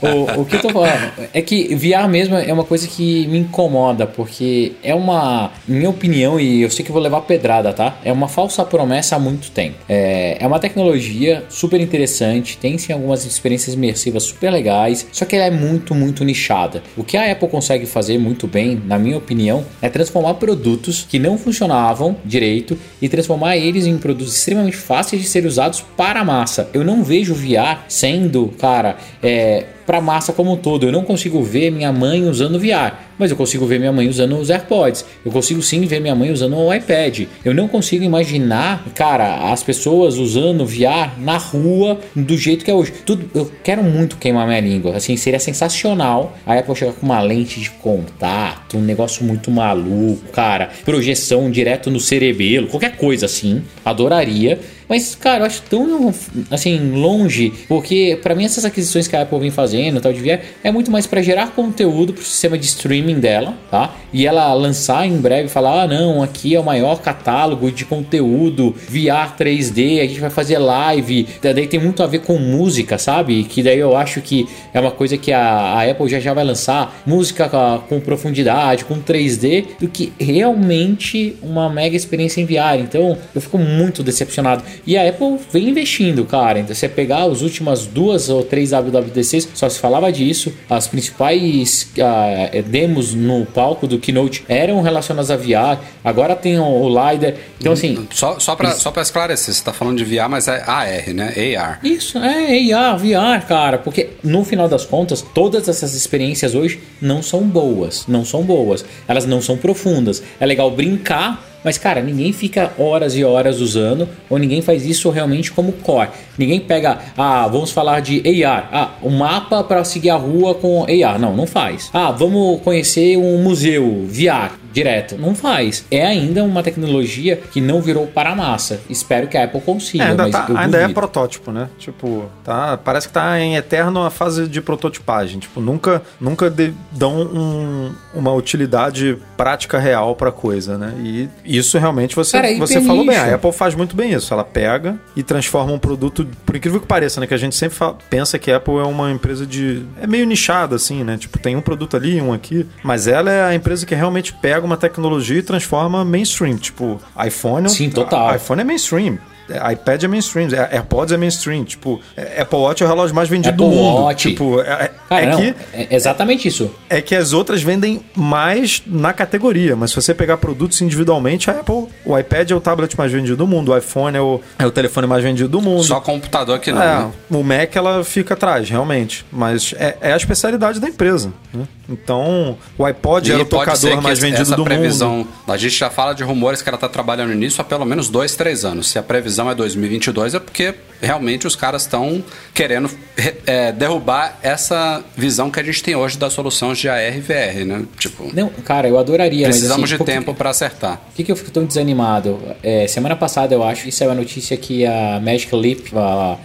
B: o, o que eu tô falando é que VR mesmo é uma coisa que me incomoda, porque é uma, minha opinião, e eu sei que eu vou levar pedrada, tá? É uma falsa promessa há muito tempo. É, é uma tecnologia super interessante, tem sim algumas experiências imersivas super legais, só que ela é muito, muito nichada. O que a Apple consegue fazer muito bem, na minha opinião, é transformar produtos que não funcionavam direito e transformar eles em produtos extremamente fáceis de ser usados para a massa. Eu não vejo VR sendo, cara, é, para massa como um todo. Eu não consigo ver minha mãe usando VR, mas eu consigo ver minha mãe usando os AirPods. Eu consigo sim ver minha mãe usando o iPad. Eu não consigo imaginar, cara, as pessoas usando VR na rua do jeito que é hoje. Tudo, eu quero muito queimar minha língua. Assim, seria sensacional a Apple chegar com uma lente de contato, um negócio muito maluco, cara, projeção direto no cerebelo, qualquer coisa assim. Adoraria. Mas, cara, eu acho tão, assim, longe, porque pra mim essas aquisições que a Apple vem fazendo, tal de VR, é muito mais pra gerar conteúdo pro sistema de streaming dela, tá? E ela lançar em breve, falar, ah, não, aqui é o maior catálogo de conteúdo VR 3D, a gente vai fazer live, daí tem muito a ver com música, sabe? Que daí eu acho que é uma coisa que a, a Apple já já vai lançar, música com profundidade, com 3D, do que realmente uma mega experiência em VR. Então, eu fico muito decepcionado. E a Apple vem investindo, cara. Então, você pegar as últimas duas ou três WWDCs, só se falava disso. As principais ah, demos no palco do Keynote eram relacionadas a VR. Agora tem o, LiDAR. Então, assim,
A: Só, só, pra, só pra esclarecer, você tá falando de VR, mas é AR, né? AR.
B: Isso, é AR, VR, cara, porque no final das contas, todas essas experiências hoje não são boas, não são boas, elas não são profundas. É legal brincar, mas cara, ninguém fica horas e horas usando, ou ninguém faz isso realmente como core. Ninguém pega, ah, vamos falar de AR, ah, um mapa para seguir a rua com AR. Não, não faz. Ah, vamos conhecer um museu VR. Direto. Não faz. É ainda uma tecnologia que não virou para a massa. Espero que a Apple consiga,
C: É, ainda,
B: mas
C: tá- ainda é protótipo, né? Tipo, tá, parece que tá em eterno a fase de prototipagem. Tipo, nunca, nunca de- dão um- uma utilidade prática real pra coisa, né? E isso realmente você,
B: Cara,
C: você falou bem. A Apple faz muito bem isso. Ela pega e transforma um produto, por incrível que pareça, né? Que a gente sempre fa- pensa que a Apple é uma empresa de. É meio nichada, assim, né? Tipo, tem um produto ali, um aqui. Mas ela é a empresa que realmente pega uma tecnologia e transforma mainstream. Tipo, iPhone. é um-
B: Sim, total.
C: iPhone é mainstream. É, iPad é mainstream, é, AirPods é mainstream, tipo, é, Apple Watch é o relógio mais vendido
B: Apple
C: do mundo.
B: Watch.
C: Tipo, é,
B: Cara,
C: é
B: não,
C: que,
B: é exatamente isso.
C: é que as outras vendem mais na categoria, mas se você pegar produtos individualmente, a Apple, o iPad é o tablet mais vendido do mundo, o iPhone é o, é o telefone mais vendido do mundo.
A: Só computador que não,
C: É,
A: né?
C: o Mac ela fica atrás, realmente. Mas é, é a especialidade da empresa. né? Então, o iPod era o
A: pode ser
C: tocador
A: que
C: mais vendido
A: essa
C: do
A: previsão,
C: mundo.
A: A gente já fala de rumores que ela está trabalhando nisso há pelo menos dois, três anos. Se a previsão é 2022, é porque realmente os caras estão querendo re- é, derrubar essa visão que a gente tem hoje das soluções de AR e VR, né? Tipo,
B: Não, cara, eu adoraria,
A: precisamos
B: mas assim,
A: de tempo para acertar.
B: Por que, que eu fico tão desanimado? É, semana passada, eu acho, isso é uma notícia que a Magic Leap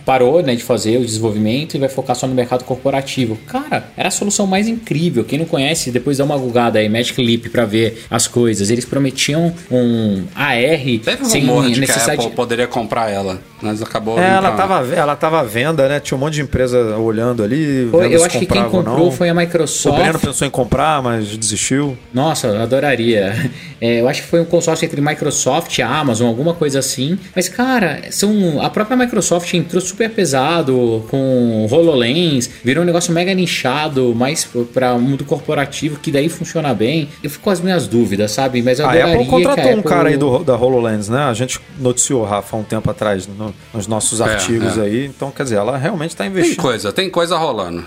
B: parou né, de fazer o desenvolvimento e vai focar só no mercado corporativo. Cara, era a solução mais incrível. Quem não conhece, depois dá uma googada aí, Magic Leap, pra ver as coisas. Eles prometiam um AR
A: Teve um
B: sem
A: rumor de que a
B: necessidade...
A: Apple poderia comprar ela, mas acabou.
C: É, ela
A: nunca-
C: tava, ela tava à venda, né? Tinha um monte de empresa olhando ali.
B: Foi-
C: vendo
B: eu
C: se
B: acho que quem comprou foi a
C: O
B: Microsoft.
C: Breno pensou em comprar, mas desistiu.
B: Nossa, eu adoraria. É, eu acho que foi um consórcio entre Microsoft e Amazon, alguma coisa assim. Mas, cara, são, a própria Microsoft entrou super pesado com HoloLens, virou um negócio mega nichado, mais para o mundo corporativo, que daí funciona bem. Eu fico com as minhas dúvidas, sabe? Mas eu
C: A
B: adoraria
C: Apple contratou
B: que a
C: um
B: Apple-
C: cara aí do, da HoloLens, né? A gente noticiou, Rafa, há um tempo atrás, no- nos nossos artigos
A: é.
C: aí. Então, quer dizer, ela realmente está
A: Tem
C: investindo.
A: coisa, tem coisa rolando.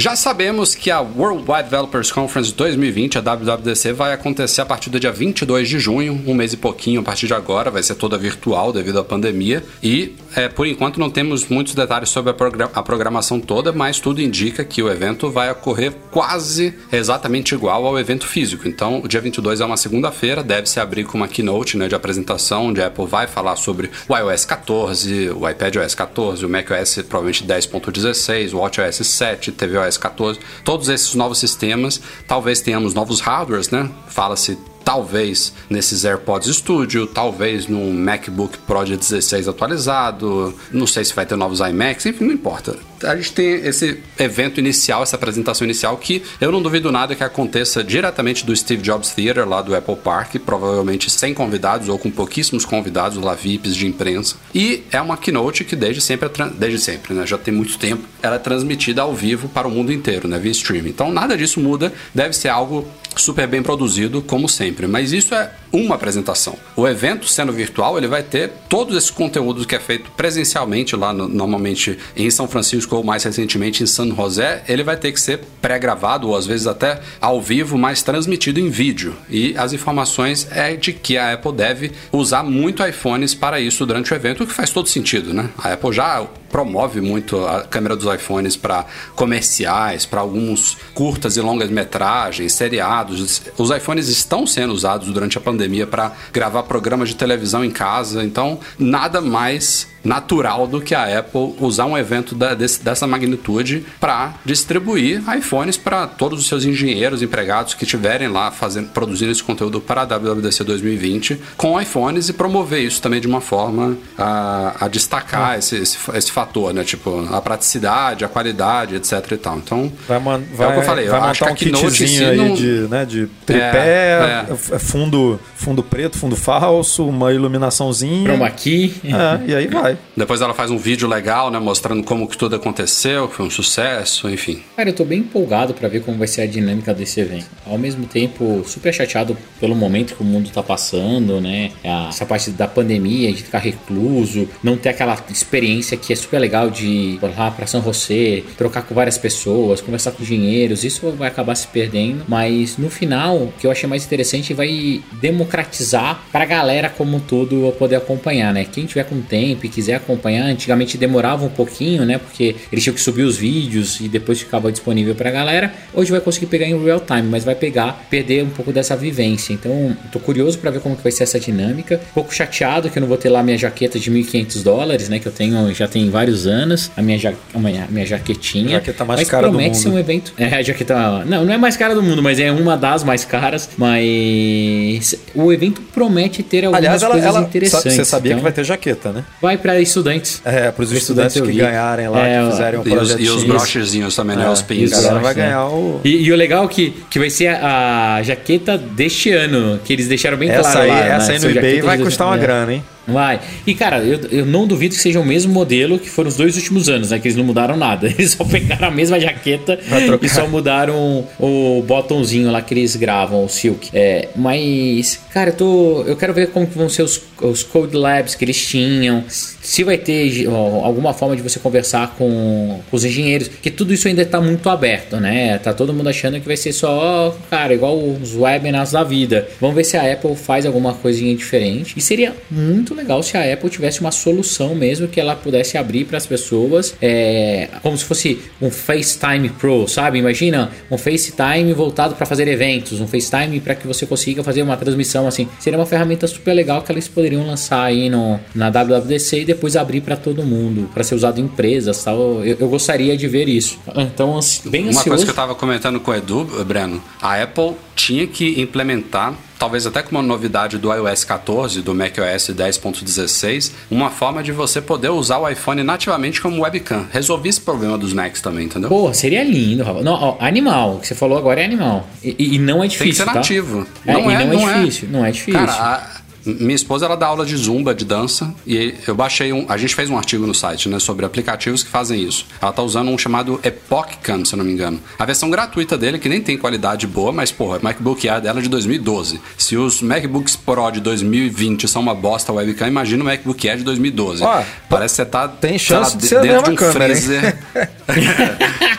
A: Já sabemos que a World Wide Developers Conference 2020, a WWDC, vai acontecer a partir do dia 22 de junho, um mês e pouquinho a partir de agora, vai ser toda virtual devido à pandemia. E, é, por enquanto, não temos muitos detalhes sobre a, progra- a programação toda, mas tudo indica que o evento vai ocorrer quase exatamente igual ao evento físico. Então, o dia 22 é uma segunda-feira, deve se abrir com uma keynote né, de apresentação, onde a Apple vai falar sobre o iOS 14, o iPadOS 14, o macOS provavelmente 10.16, o WatchOS 7, tvOS 14, todos esses novos sistemas. Talvez tenhamos novos hardwares, né? Fala-se talvez nesses AirPods Studio, talvez num MacBook Pro de 16 atualizado, não sei se vai ter novos iMacs, enfim, não importa. A gente tem esse evento inicial, essa apresentação inicial, que eu não duvido nada que aconteça diretamente do Steve Jobs Theater, lá do Apple Park, provavelmente sem convidados ou com pouquíssimos convidados lá, VIPs de imprensa. E é uma keynote que desde sempre, é desde sempre, né? Já tem muito tempo, ela é transmitida ao vivo para o mundo inteiro, né? Via streaming. Então nada disso muda, deve ser algo super bem produzido, como sempre. Mas isso é uma apresentação. O evento, sendo virtual, ele vai ter todos esses conteúdos que é feito presencialmente lá, no- normalmente em São Francisco ou mais recentemente em San José, ele vai ter que ser pré-gravado ou às vezes até ao vivo, mas transmitido em vídeo. E as informações é de que a Apple deve usar muito iPhones para isso durante o evento, o que faz todo sentido, né? A Apple já promove muito a câmera dos iPhones para comerciais, para alguns curtas e longas metragens, seriados. Os iPhones estão sendo usados durante a pandemia para gravar programas de televisão em casa, então nada mais natural do que a Apple usar um evento da- desse- dessa magnitude para distribuir iPhones para todos os seus engenheiros, empregados que estiverem lá fazendo, produzindo esse conteúdo para a WWDC 2020 com iPhones e promover isso também de uma forma a, a destacar esse, esse, esse fator, né? Tipo, a praticidade, a qualidade, etc e tal. Então,
C: Vai, man-
A: é o
C: vai,
A: que eu falei. Eu
C: vai
A: acho que
C: um kitzinho aí
A: não-
C: de, né, de tripé,
A: É,
C: é, fundo, fundo preto, fundo falso, uma iluminaçãozinha.
B: Chroma key.
C: É, e aí vai.
A: Depois ela faz um vídeo legal, né? Mostrando como que tudo aconteceu, que foi um sucesso, enfim.
B: Cara, eu tô bem empolgado pra ver como vai ser a dinâmica desse evento. Ao mesmo tempo, super chateado pelo momento que o mundo tá passando, né? Essa parte da pandemia, de ficar recluso, não ter aquela experiência que é super legal de ir lá pra São José, trocar com várias pessoas, conversar com engenheiros, isso vai acabar se perdendo. Mas no final, o que eu achei mais interessante vai democratizar pra galera como um todo poder acompanhar, né? Quem tiver com tempo e quiser acompanhar, antigamente demorava um pouquinho, né? Porque eles tinham que subir os vídeos e depois ficava disponível pra galera. Hoje vai conseguir pegar em real time, mas vai pegar, perder um pouco dessa vivência. Então, tô curioso para ver como que vai ser essa dinâmica. Um pouco chateado que eu não vou ter lá minha jaqueta de 1.500 dólares, né? Que eu tenho já tem vários anos, a minha, ja a minha, minha jaquetinha.
C: A jaqueta mais
B: mas
C: cara do
B: promete ser
C: mundo.
B: um evento. É, a jaqueta. Não, não é mais cara do mundo, mas é uma das mais caras. Mas o evento promete ter algumas
C: Aliás, ela,
B: coisas
C: ela
B: interessantes.
C: você sabia
B: Então,
C: que vai ter jaqueta, né?
B: vai para estudantes.
C: É, para os estudantes
B: eu
C: que ganharem lá,
B: É,
C: que fizerem um
A: E os,
C: projetinho.
A: e os brochezinhos também, né?
C: É,
A: Os pins.
C: galera vai
B: né?
C: ganhar o...
B: E, e o legal é que, que vai ser a, a jaqueta deste ano, que eles deixaram bem
C: Essa
B: claro
C: aí,
B: lá. né?
C: essa aí no eBay vai custar uma
B: é.
C: grana, hein?
B: Vai. E cara, eu, eu não duvido que seja o mesmo modelo que foram os dois últimos anos, né? Que eles não mudaram nada. Eles só pegaram a mesma jaqueta e só mudaram o botãozinho lá que eles gravam, o Silk. É, mas, cara, eu tô. Eu quero ver como vão ser os, os Code Labs que eles tinham. Se vai ter ó, alguma forma de você conversar com, com os engenheiros. Que tudo isso ainda tá muito aberto, né? Tá todo mundo achando que vai ser só, cara, igual os webinars da vida. Vamos ver se a Apple faz alguma coisinha diferente. E seria muito legal se a Apple tivesse uma solução mesmo que ela pudesse abrir para as pessoas, é, como se fosse um FaceTime Pro, sabe? Imagina um FaceTime voltado para fazer eventos, um FaceTime para que você consiga fazer uma transmissão assim. Seria uma ferramenta super legal que eles poderiam lançar aí no, na WWDC e depois abrir para todo mundo, para ser usado em empresas, tal. Eu, eu gostaria de ver isso. Então, ansi- bem
A: Uma
B: ansioso.
A: coisa que eu tava comentando com o Edu, Breno, a Apple tinha que implementar, talvez até com uma novidade do iOS 14, do macOS 10.16, uma forma de você poder usar o iPhone nativamente como webcam. Resolvi esse problema dos Macs também, entendeu?
B: Porra, seria lindo, Rafa. Não, ó, animal. O que você falou agora é animal. E, e- não é difícil.
A: Tem que ser
B: tá?
A: nativo.
B: É,
A: não é,
B: não,
A: não
B: é
A: é.
B: difícil. Não é difícil.
A: Cara, a- minha esposa ela dá aula de zumba, de dança, e eu baixei um. A gente fez um artigo no site, né, sobre aplicativos que fazem isso. Ela tá usando um chamado Epoch Cam, se eu não me engano. A versão gratuita dele, que nem tem qualidade boa, mas, porra, MacBook Air dela é de 2012. Se os MacBooks Pro de 2020 são uma bosta webcam, imagina o MacBook Air de 2012.
C: Ó,
A: Parece que você tá.
C: tem
A: lá,
C: chance de ser
A: dentro de um
C: câmera,
A: freezer.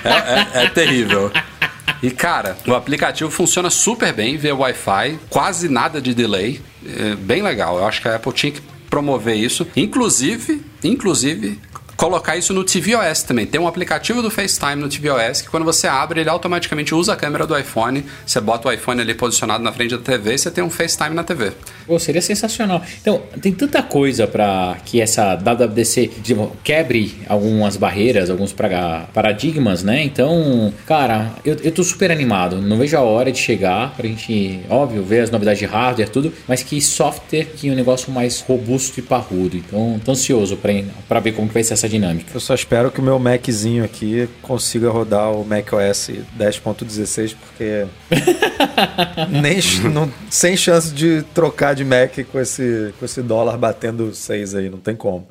A: é, é- é terrível. E cara, o aplicativo funciona super bem via Wi-Fi, quase nada de delay, é bem legal. Eu acho que a Apple tinha que promover isso, inclusive, inclusive colocar isso no tvOS também. Tem um aplicativo do FaceTime no tvOS que quando você abre, ele automaticamente usa a câmera do iPhone. Você bota o iPhone ali posicionado na frente da TV e você tem um FaceTime na TV.
B: Pô, seria sensacional. Então, tem tanta coisa para que essa WWDC quebre algumas barreiras, alguns paradigmas, né? Então, cara, eu, eu tô super animado. Não vejo a hora de chegar pra gente, óbvio, ver as novidades de hardware, tudo, mas que software, que um negócio mais robusto e parrudo. Então, tô ansioso pra, pra ver como vai ser essa dinâmica.
C: Eu só espero que o meu Maczinho aqui consiga rodar o macOS 10.16, porque nem, não- sem chance de trocar de Mac com esse, com esse dólar batendo 6 aí, não tem como.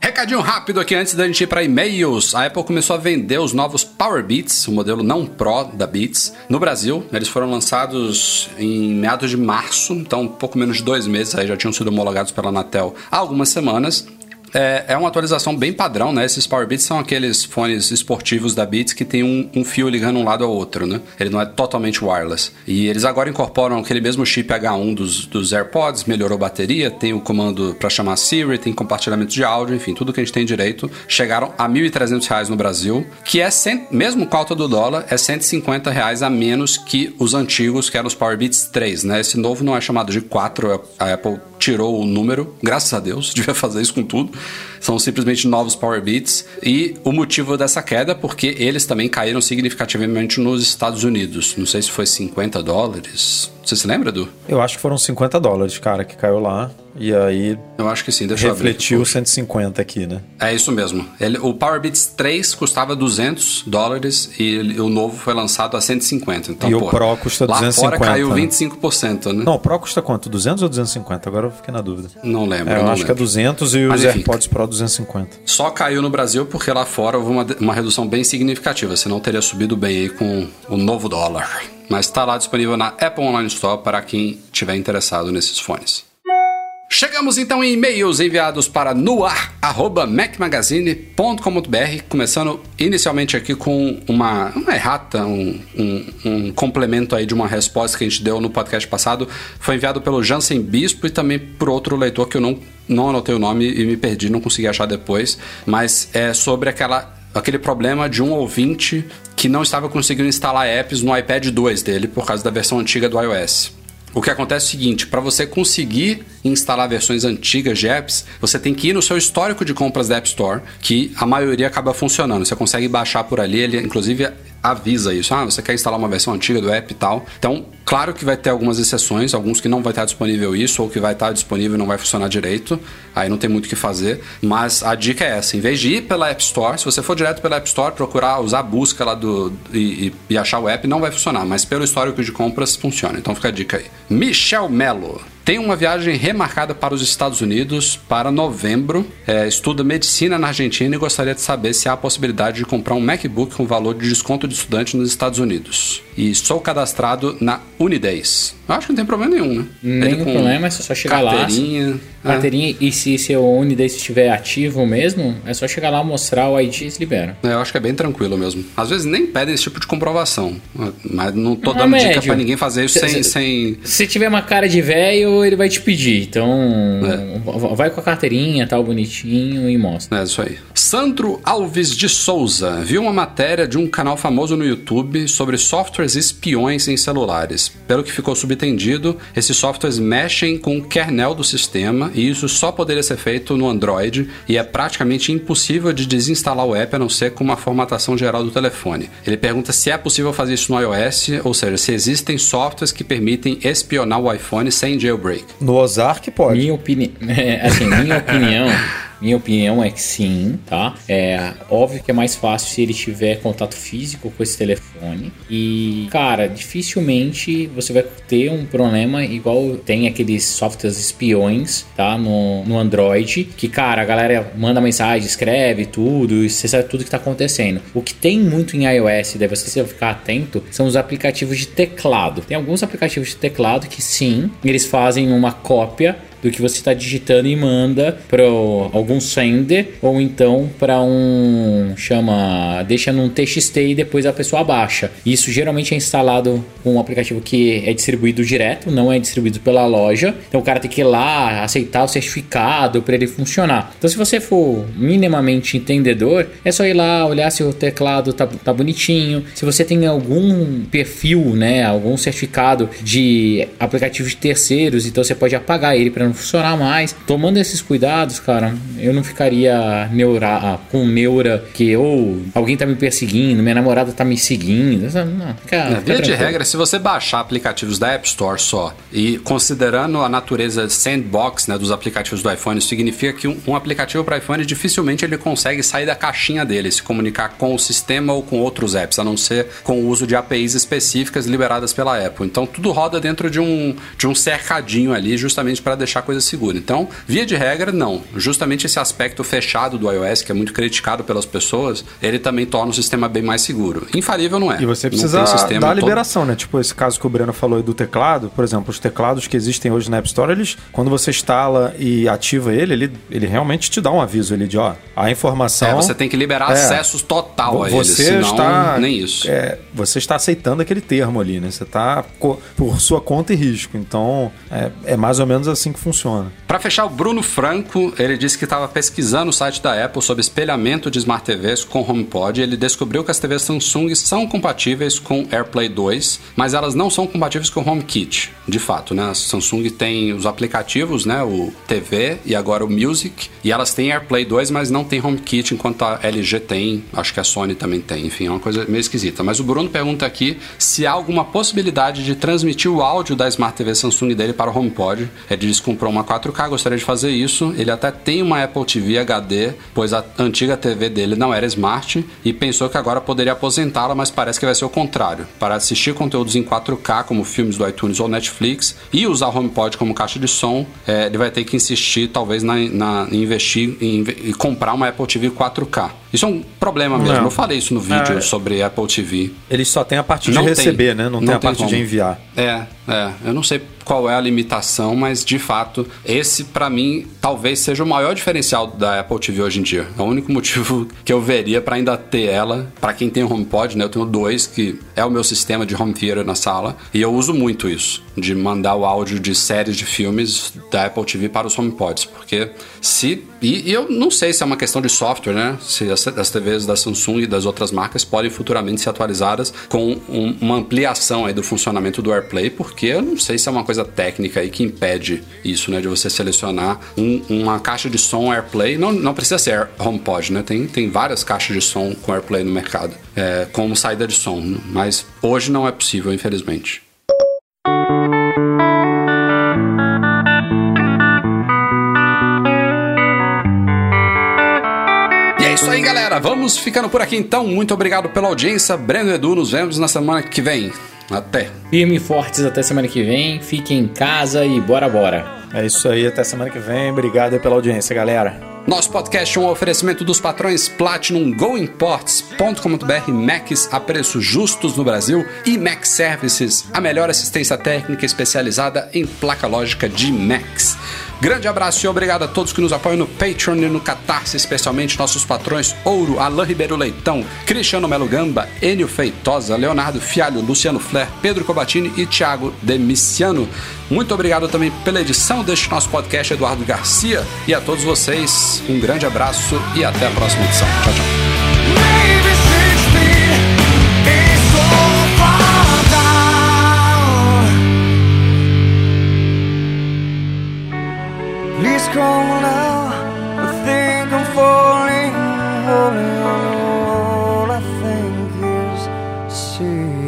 A: Recadinho rápido aqui antes da gente ir para e-mails. A Apple começou a vender os novos Power Beats, o modelo não Pro da Beats, no Brasil. Eles foram lançados em meados de março, então um pouco menos de dois meses, aí já tinham sido homologados pela Anatel há algumas semanas. É, é uma atualização bem padrão, né? Esses Power Beats são aqueles fones esportivos da Beats que tem um, um fio ligando um lado ao outro, né? Ele não é totalmente wireless. E eles agora incorporam aquele mesmo chip H1 dos, dos AirPods, melhorou a bateria, tem o comando para chamar Siri, tem compartilhamento de áudio, enfim, tudo que a gente tem direito. Chegaram a 1.300 reais no Brasil, que é, cem- mesmo com a alta do dólar, é 150 reais a menos que os antigos, que eram os Power Beats 3, né? Esse novo não é chamado de 4, a Apple tirou o número, graças a Deus, devia fazer isso com tudo. São simplesmente novos Power Beats. E o motivo dessa queda é porque eles também caíram significativamente nos Estados Unidos. Não sei se foi 50 dólares. Você se lembra, Edu?
C: Eu acho que foram 50 dólares, cara, que caiu lá. E aí
A: Eu acho que sim, deixa eu abrir.
C: refletiu 150 aqui, né?
A: É isso mesmo. Ele, o Power Beats 3 custava 200 dólares e ele- o novo foi lançado a 150. Então,
C: E o
A: pô,
C: Pro custa
A: lá
C: 250,
A: fora caiu
C: né?
A: 25%, né?
C: Não, o Pro custa quanto? 200 ou 250? Agora eu fiquei na dúvida.
A: Não lembro.
C: É, eu
A: não
C: acho que é
A: lembro.
C: 200 e os. AirPods Pro 250.
A: Só caiu no Brasil porque lá fora houve uma, uma redução bem significativa, senão teria subido bem aí com o novo dólar. Mas está lá disponível na Apple Online Store para quem tiver interessado nesses fones. Chegamos então em e-mails enviados para noar.macmagazine.com.br, começando inicialmente aqui com uma, uma errata, um, um, um, complemento aí de uma resposta que a gente deu no podcast passado. Foi enviado pelo Jansen Bispo e também por outro leitor que eu não, não anotei o nome e me perdi, não consegui achar depois, mas é sobre aquela aquele problema de um ouvinte que não estava conseguindo instalar apps no iPad 2 dele por causa da versão antiga do iOS. O que acontece é o seguinte: para você conseguir instalar versões antigas de apps, você tem que ir no seu histórico de compras da App Store, que a maioria acaba funcionando. Você consegue baixar por ali, ele inclusive avisa isso. Ah, você quer instalar uma versão antiga do app e tal. Então, claro que vai ter algumas exceções, alguns que não vai estar disponível isso, ou que vai estar disponível e não vai funcionar direito. Aí não tem muito o que fazer. Mas a dica é essa: em vez de ir pela App Store, se você for direto pela App Store, procurar usar a busca lá do. E, e achar o app, não vai funcionar. Mas pelo histórico de compras funciona. Então fica a dica aí. Michel Mello. Tem uma viagem remarcada para os Estados Unidos para novembro. É, estuda medicina na Argentina e gostaria de saber se há a possibilidade de comprar um MacBook com valor de desconto de estudante nos Estados Unidos. E sou cadastrado na Unides. Eu acho que não tem problema nenhum, né?
B: Nenhum problema, é só chegar
A: carteirinha,
B: lá. Carteirinha, e se seu Unides estiver ativo mesmo, é só chegar lá, mostrar o ID e se libera.
A: É, eu acho que é bem tranquilo mesmo. Às vezes nem pedem esse tipo de comprovação. Mas não tô dando dica pra ninguém fazer isso
B: Cê-
A: sem,
B: cê-
A: sem.
B: Se tiver uma cara de velho, ele vai te pedir. Então,
A: É.
B: vai com a carteirinha, tal, bonitinho e mostra.
A: É isso aí. Sandro Alves de Souza viu uma matéria de um canal famoso no YouTube sobre softwares espiões em celulares. Pelo que ficou subentendido, esses softwares mexem com o kernel do sistema e isso só poderia ser feito no Android e é praticamente impossível de desinstalar o app a não ser com uma formatação geral do telefone. Ele pergunta se é possível fazer isso no iOS, ou seja, se existem softwares que permitem espionar o iPhone sem jailbreak.
C: No Ozark pode.
B: Minha opinião. assim, minha opinião. Minha opinião é que sim, tá? É óbvio que é mais fácil se ele tiver contato físico com esse telefone. E, cara, dificilmente você vai ter um problema igual tem aqueles softwares espiões, tá? No, no Android. Que, cara, a galera manda mensagem, escreve tudo, e você sabe tudo que tá acontecendo. O que tem muito em iOS, daí você ficar atento, são os aplicativos de teclado. Tem alguns aplicativos de teclado que sim, eles fazem uma cópia do que você está digitando e manda para algum sender ou então para um chama deixa num TXT e depois a pessoa baixa. Isso geralmente é instalado com um aplicativo que é distribuído direto, não é distribuído pela loja. Então o cara tem que ir lá aceitar o certificado para ele funcionar. Então se você for minimamente entendedor, é só ir lá olhar se o teclado tá, tá bonitinho, se você tem algum perfil, né, algum certificado de aplicativos de terceiros, então você pode apagar ele para não funcionar mais. Tomando esses cuidados, cara, eu não ficaria neura, com neura que ou alguém tá me perseguindo, minha namorada tá me seguindo. Não, fica
A: via de regra, se você baixar aplicativos da App Store só e considerando a natureza sandbox né, dos aplicativos do iPhone, significa que um, um aplicativo para iPhone dificilmente ele consegue sair da caixinha dele, se comunicar com o sistema ou com outros apps, a não ser com o uso de APIs específicas liberadas pela Apple. Então tudo roda dentro de um, de um cercadinho ali, justamente para deixar coisa segura. Então, via de regra, não. Justamente esse aspecto fechado do iOS, que é muito criticado pelas pessoas, ele também torna o sistema bem mais seguro. Infalível não é.
C: E você precisa dar a
A: todo-
C: liberação, né? Tipo, esse caso que o Breno falou aí do teclado, por exemplo, os teclados que existem hoje na App Store, eles, quando você instala e ativa ele, ele, ele realmente te dá um aviso ali de, ó, a informação...
A: É, você tem que liberar
C: É.
A: acessos total a ele,
C: você
A: senão
C: está
A: nem isso.
C: é, você está aceitando aquele termo ali, né? Você está por sua conta e risco. Então, é, é mais ou menos assim que funciona.
A: Para fechar, o Bruno Franco, ele disse que estava pesquisando o site da Apple sobre espelhamento de Smart TVs com HomePod ele descobriu que as TVs Samsung são compatíveis com AirPlay 2, mas elas não são compatíveis com o HomeKit. De fato, né? A Samsung tem os aplicativos, né? O TV e agora o Music, e elas têm AirPlay 2, mas não tem HomeKit, enquanto a LG tem, acho que a Sony também tem. Enfim, é uma coisa meio esquisita. Mas o Bruno pergunta aqui se há alguma possibilidade de transmitir o áudio da Smart TV Samsung dele para o HomePod. Ele disse que comprou uma 4K, gostaria de fazer isso. Ele até tem uma Apple TV HD, pois a antiga TV dele não era Smart e pensou que agora poderia aposentá-la, mas parece que vai ser o contrário. Para assistir conteúdos em 4K, como filmes do iTunes ou Netflix, e usar o HomePod como caixa de som, eh, ele vai ter que insistir, talvez, na, na- em investir em, em comprar uma Apple TV 4K. Isso é um problema mesmo.
C: Não.
A: Eu falei isso no vídeo
C: É.
A: sobre Apple TV.
C: Eles só tem a parte de
A: Não tem.
C: receber, né? Não, tem
A: Não
C: a
A: tem
C: parte
A: como.
C: de enviar.
A: É, é. Eu não sei qual é a limitação, mas de fato, esse para mim talvez seja o maior diferencial da Apple TV hoje em dia. É o único motivo que eu veria para ainda ter ela. Para quem tem HomePod, né? Eu tenho dois que é o meu sistema de home theater na sala e eu uso muito isso, de mandar o áudio de séries de filmes da Apple TV para os HomePods, porque se e, e eu não sei se é uma questão de software, né? Se as, as TVs da Samsung e das outras marcas podem futuramente ser atualizadas com um, uma ampliação aí do funcionamento do AirPlay, porque eu não sei se é uma coisa técnica aí que impede isso, né? De você selecionar um, uma caixa de som AirPlay. Não, não precisa ser HomePod, né? Tem, tem várias caixas de som com AirPlay no mercado, é, como saída de som, mas hoje não é possível, infelizmente. É isso aí, galera. Vamos ficando por aqui então. Muito obrigado pela audiência. Breno Edu, nos vemos na semana que vem. Até.
B: Firme e fortes até semana que vem. Fiquem em casa e bora, bora.
C: É isso aí, até semana que vem. Obrigado pela audiência, galera.
A: Nosso podcast é um oferecimento dos patrões Platinum GoImports.com.br Macs a preços justos no Brasil e Mac Services, a melhor assistência técnica especializada em placa lógica de Macs. Grande abraço e obrigado a todos que nos apoiam no Patreon e no Catarse, especialmente nossos patrões Ouro, Alain Ribeiro Leitão, Cristiano Melo Gamba, Enio Feitosa, Leonardo Fialho, Luciano Flair, Pedro Cobatini e Thiago Demiciano. Muito obrigado também pela edição deste nosso podcast, Eduardo Garcia. E a todos vocês, um grande abraço e até a próxima edição. Tchau, tchau.
D: Come now. I think I'm falling. On, all I think is safe.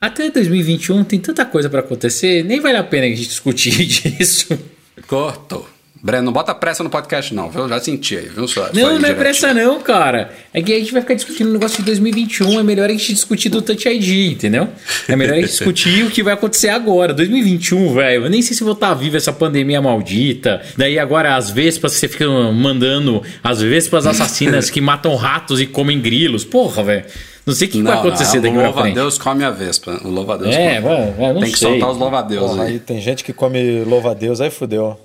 B: Até 2021 tem tanta coisa pra acontecer, nem vale a pena a gente discutir disso.
A: Cortou. Breno, não bota pressa no podcast, não, viu? Já senti aí, viu? Sua, sua
B: Não, não é pressa não, cara. É que a gente vai ficar discutindo o negócio de 2021. É melhor a gente discutir do Touch ID, entendeu? É melhor a gente discutir o que vai acontecer agora. 2021, velho. Eu nem sei se vou estar vivo essa pandemia maldita. Daí agora as vespas, você fica mandando as vespas assassinas que matam ratos e comem grilos. Porra, velho. Não sei o que, que vai
A: Não,
B: acontecer
A: não,
B: daqui
A: o
B: pra
A: a
B: frente.
A: Deus come a vespa. O louva a Deus
B: É,
A: come.
B: eu não
A: Tem que
B: sei.
A: soltar os louva a Deus
C: Porra,
A: aí.
C: aí tem gente que come louva-a-Deus, aí fudeu.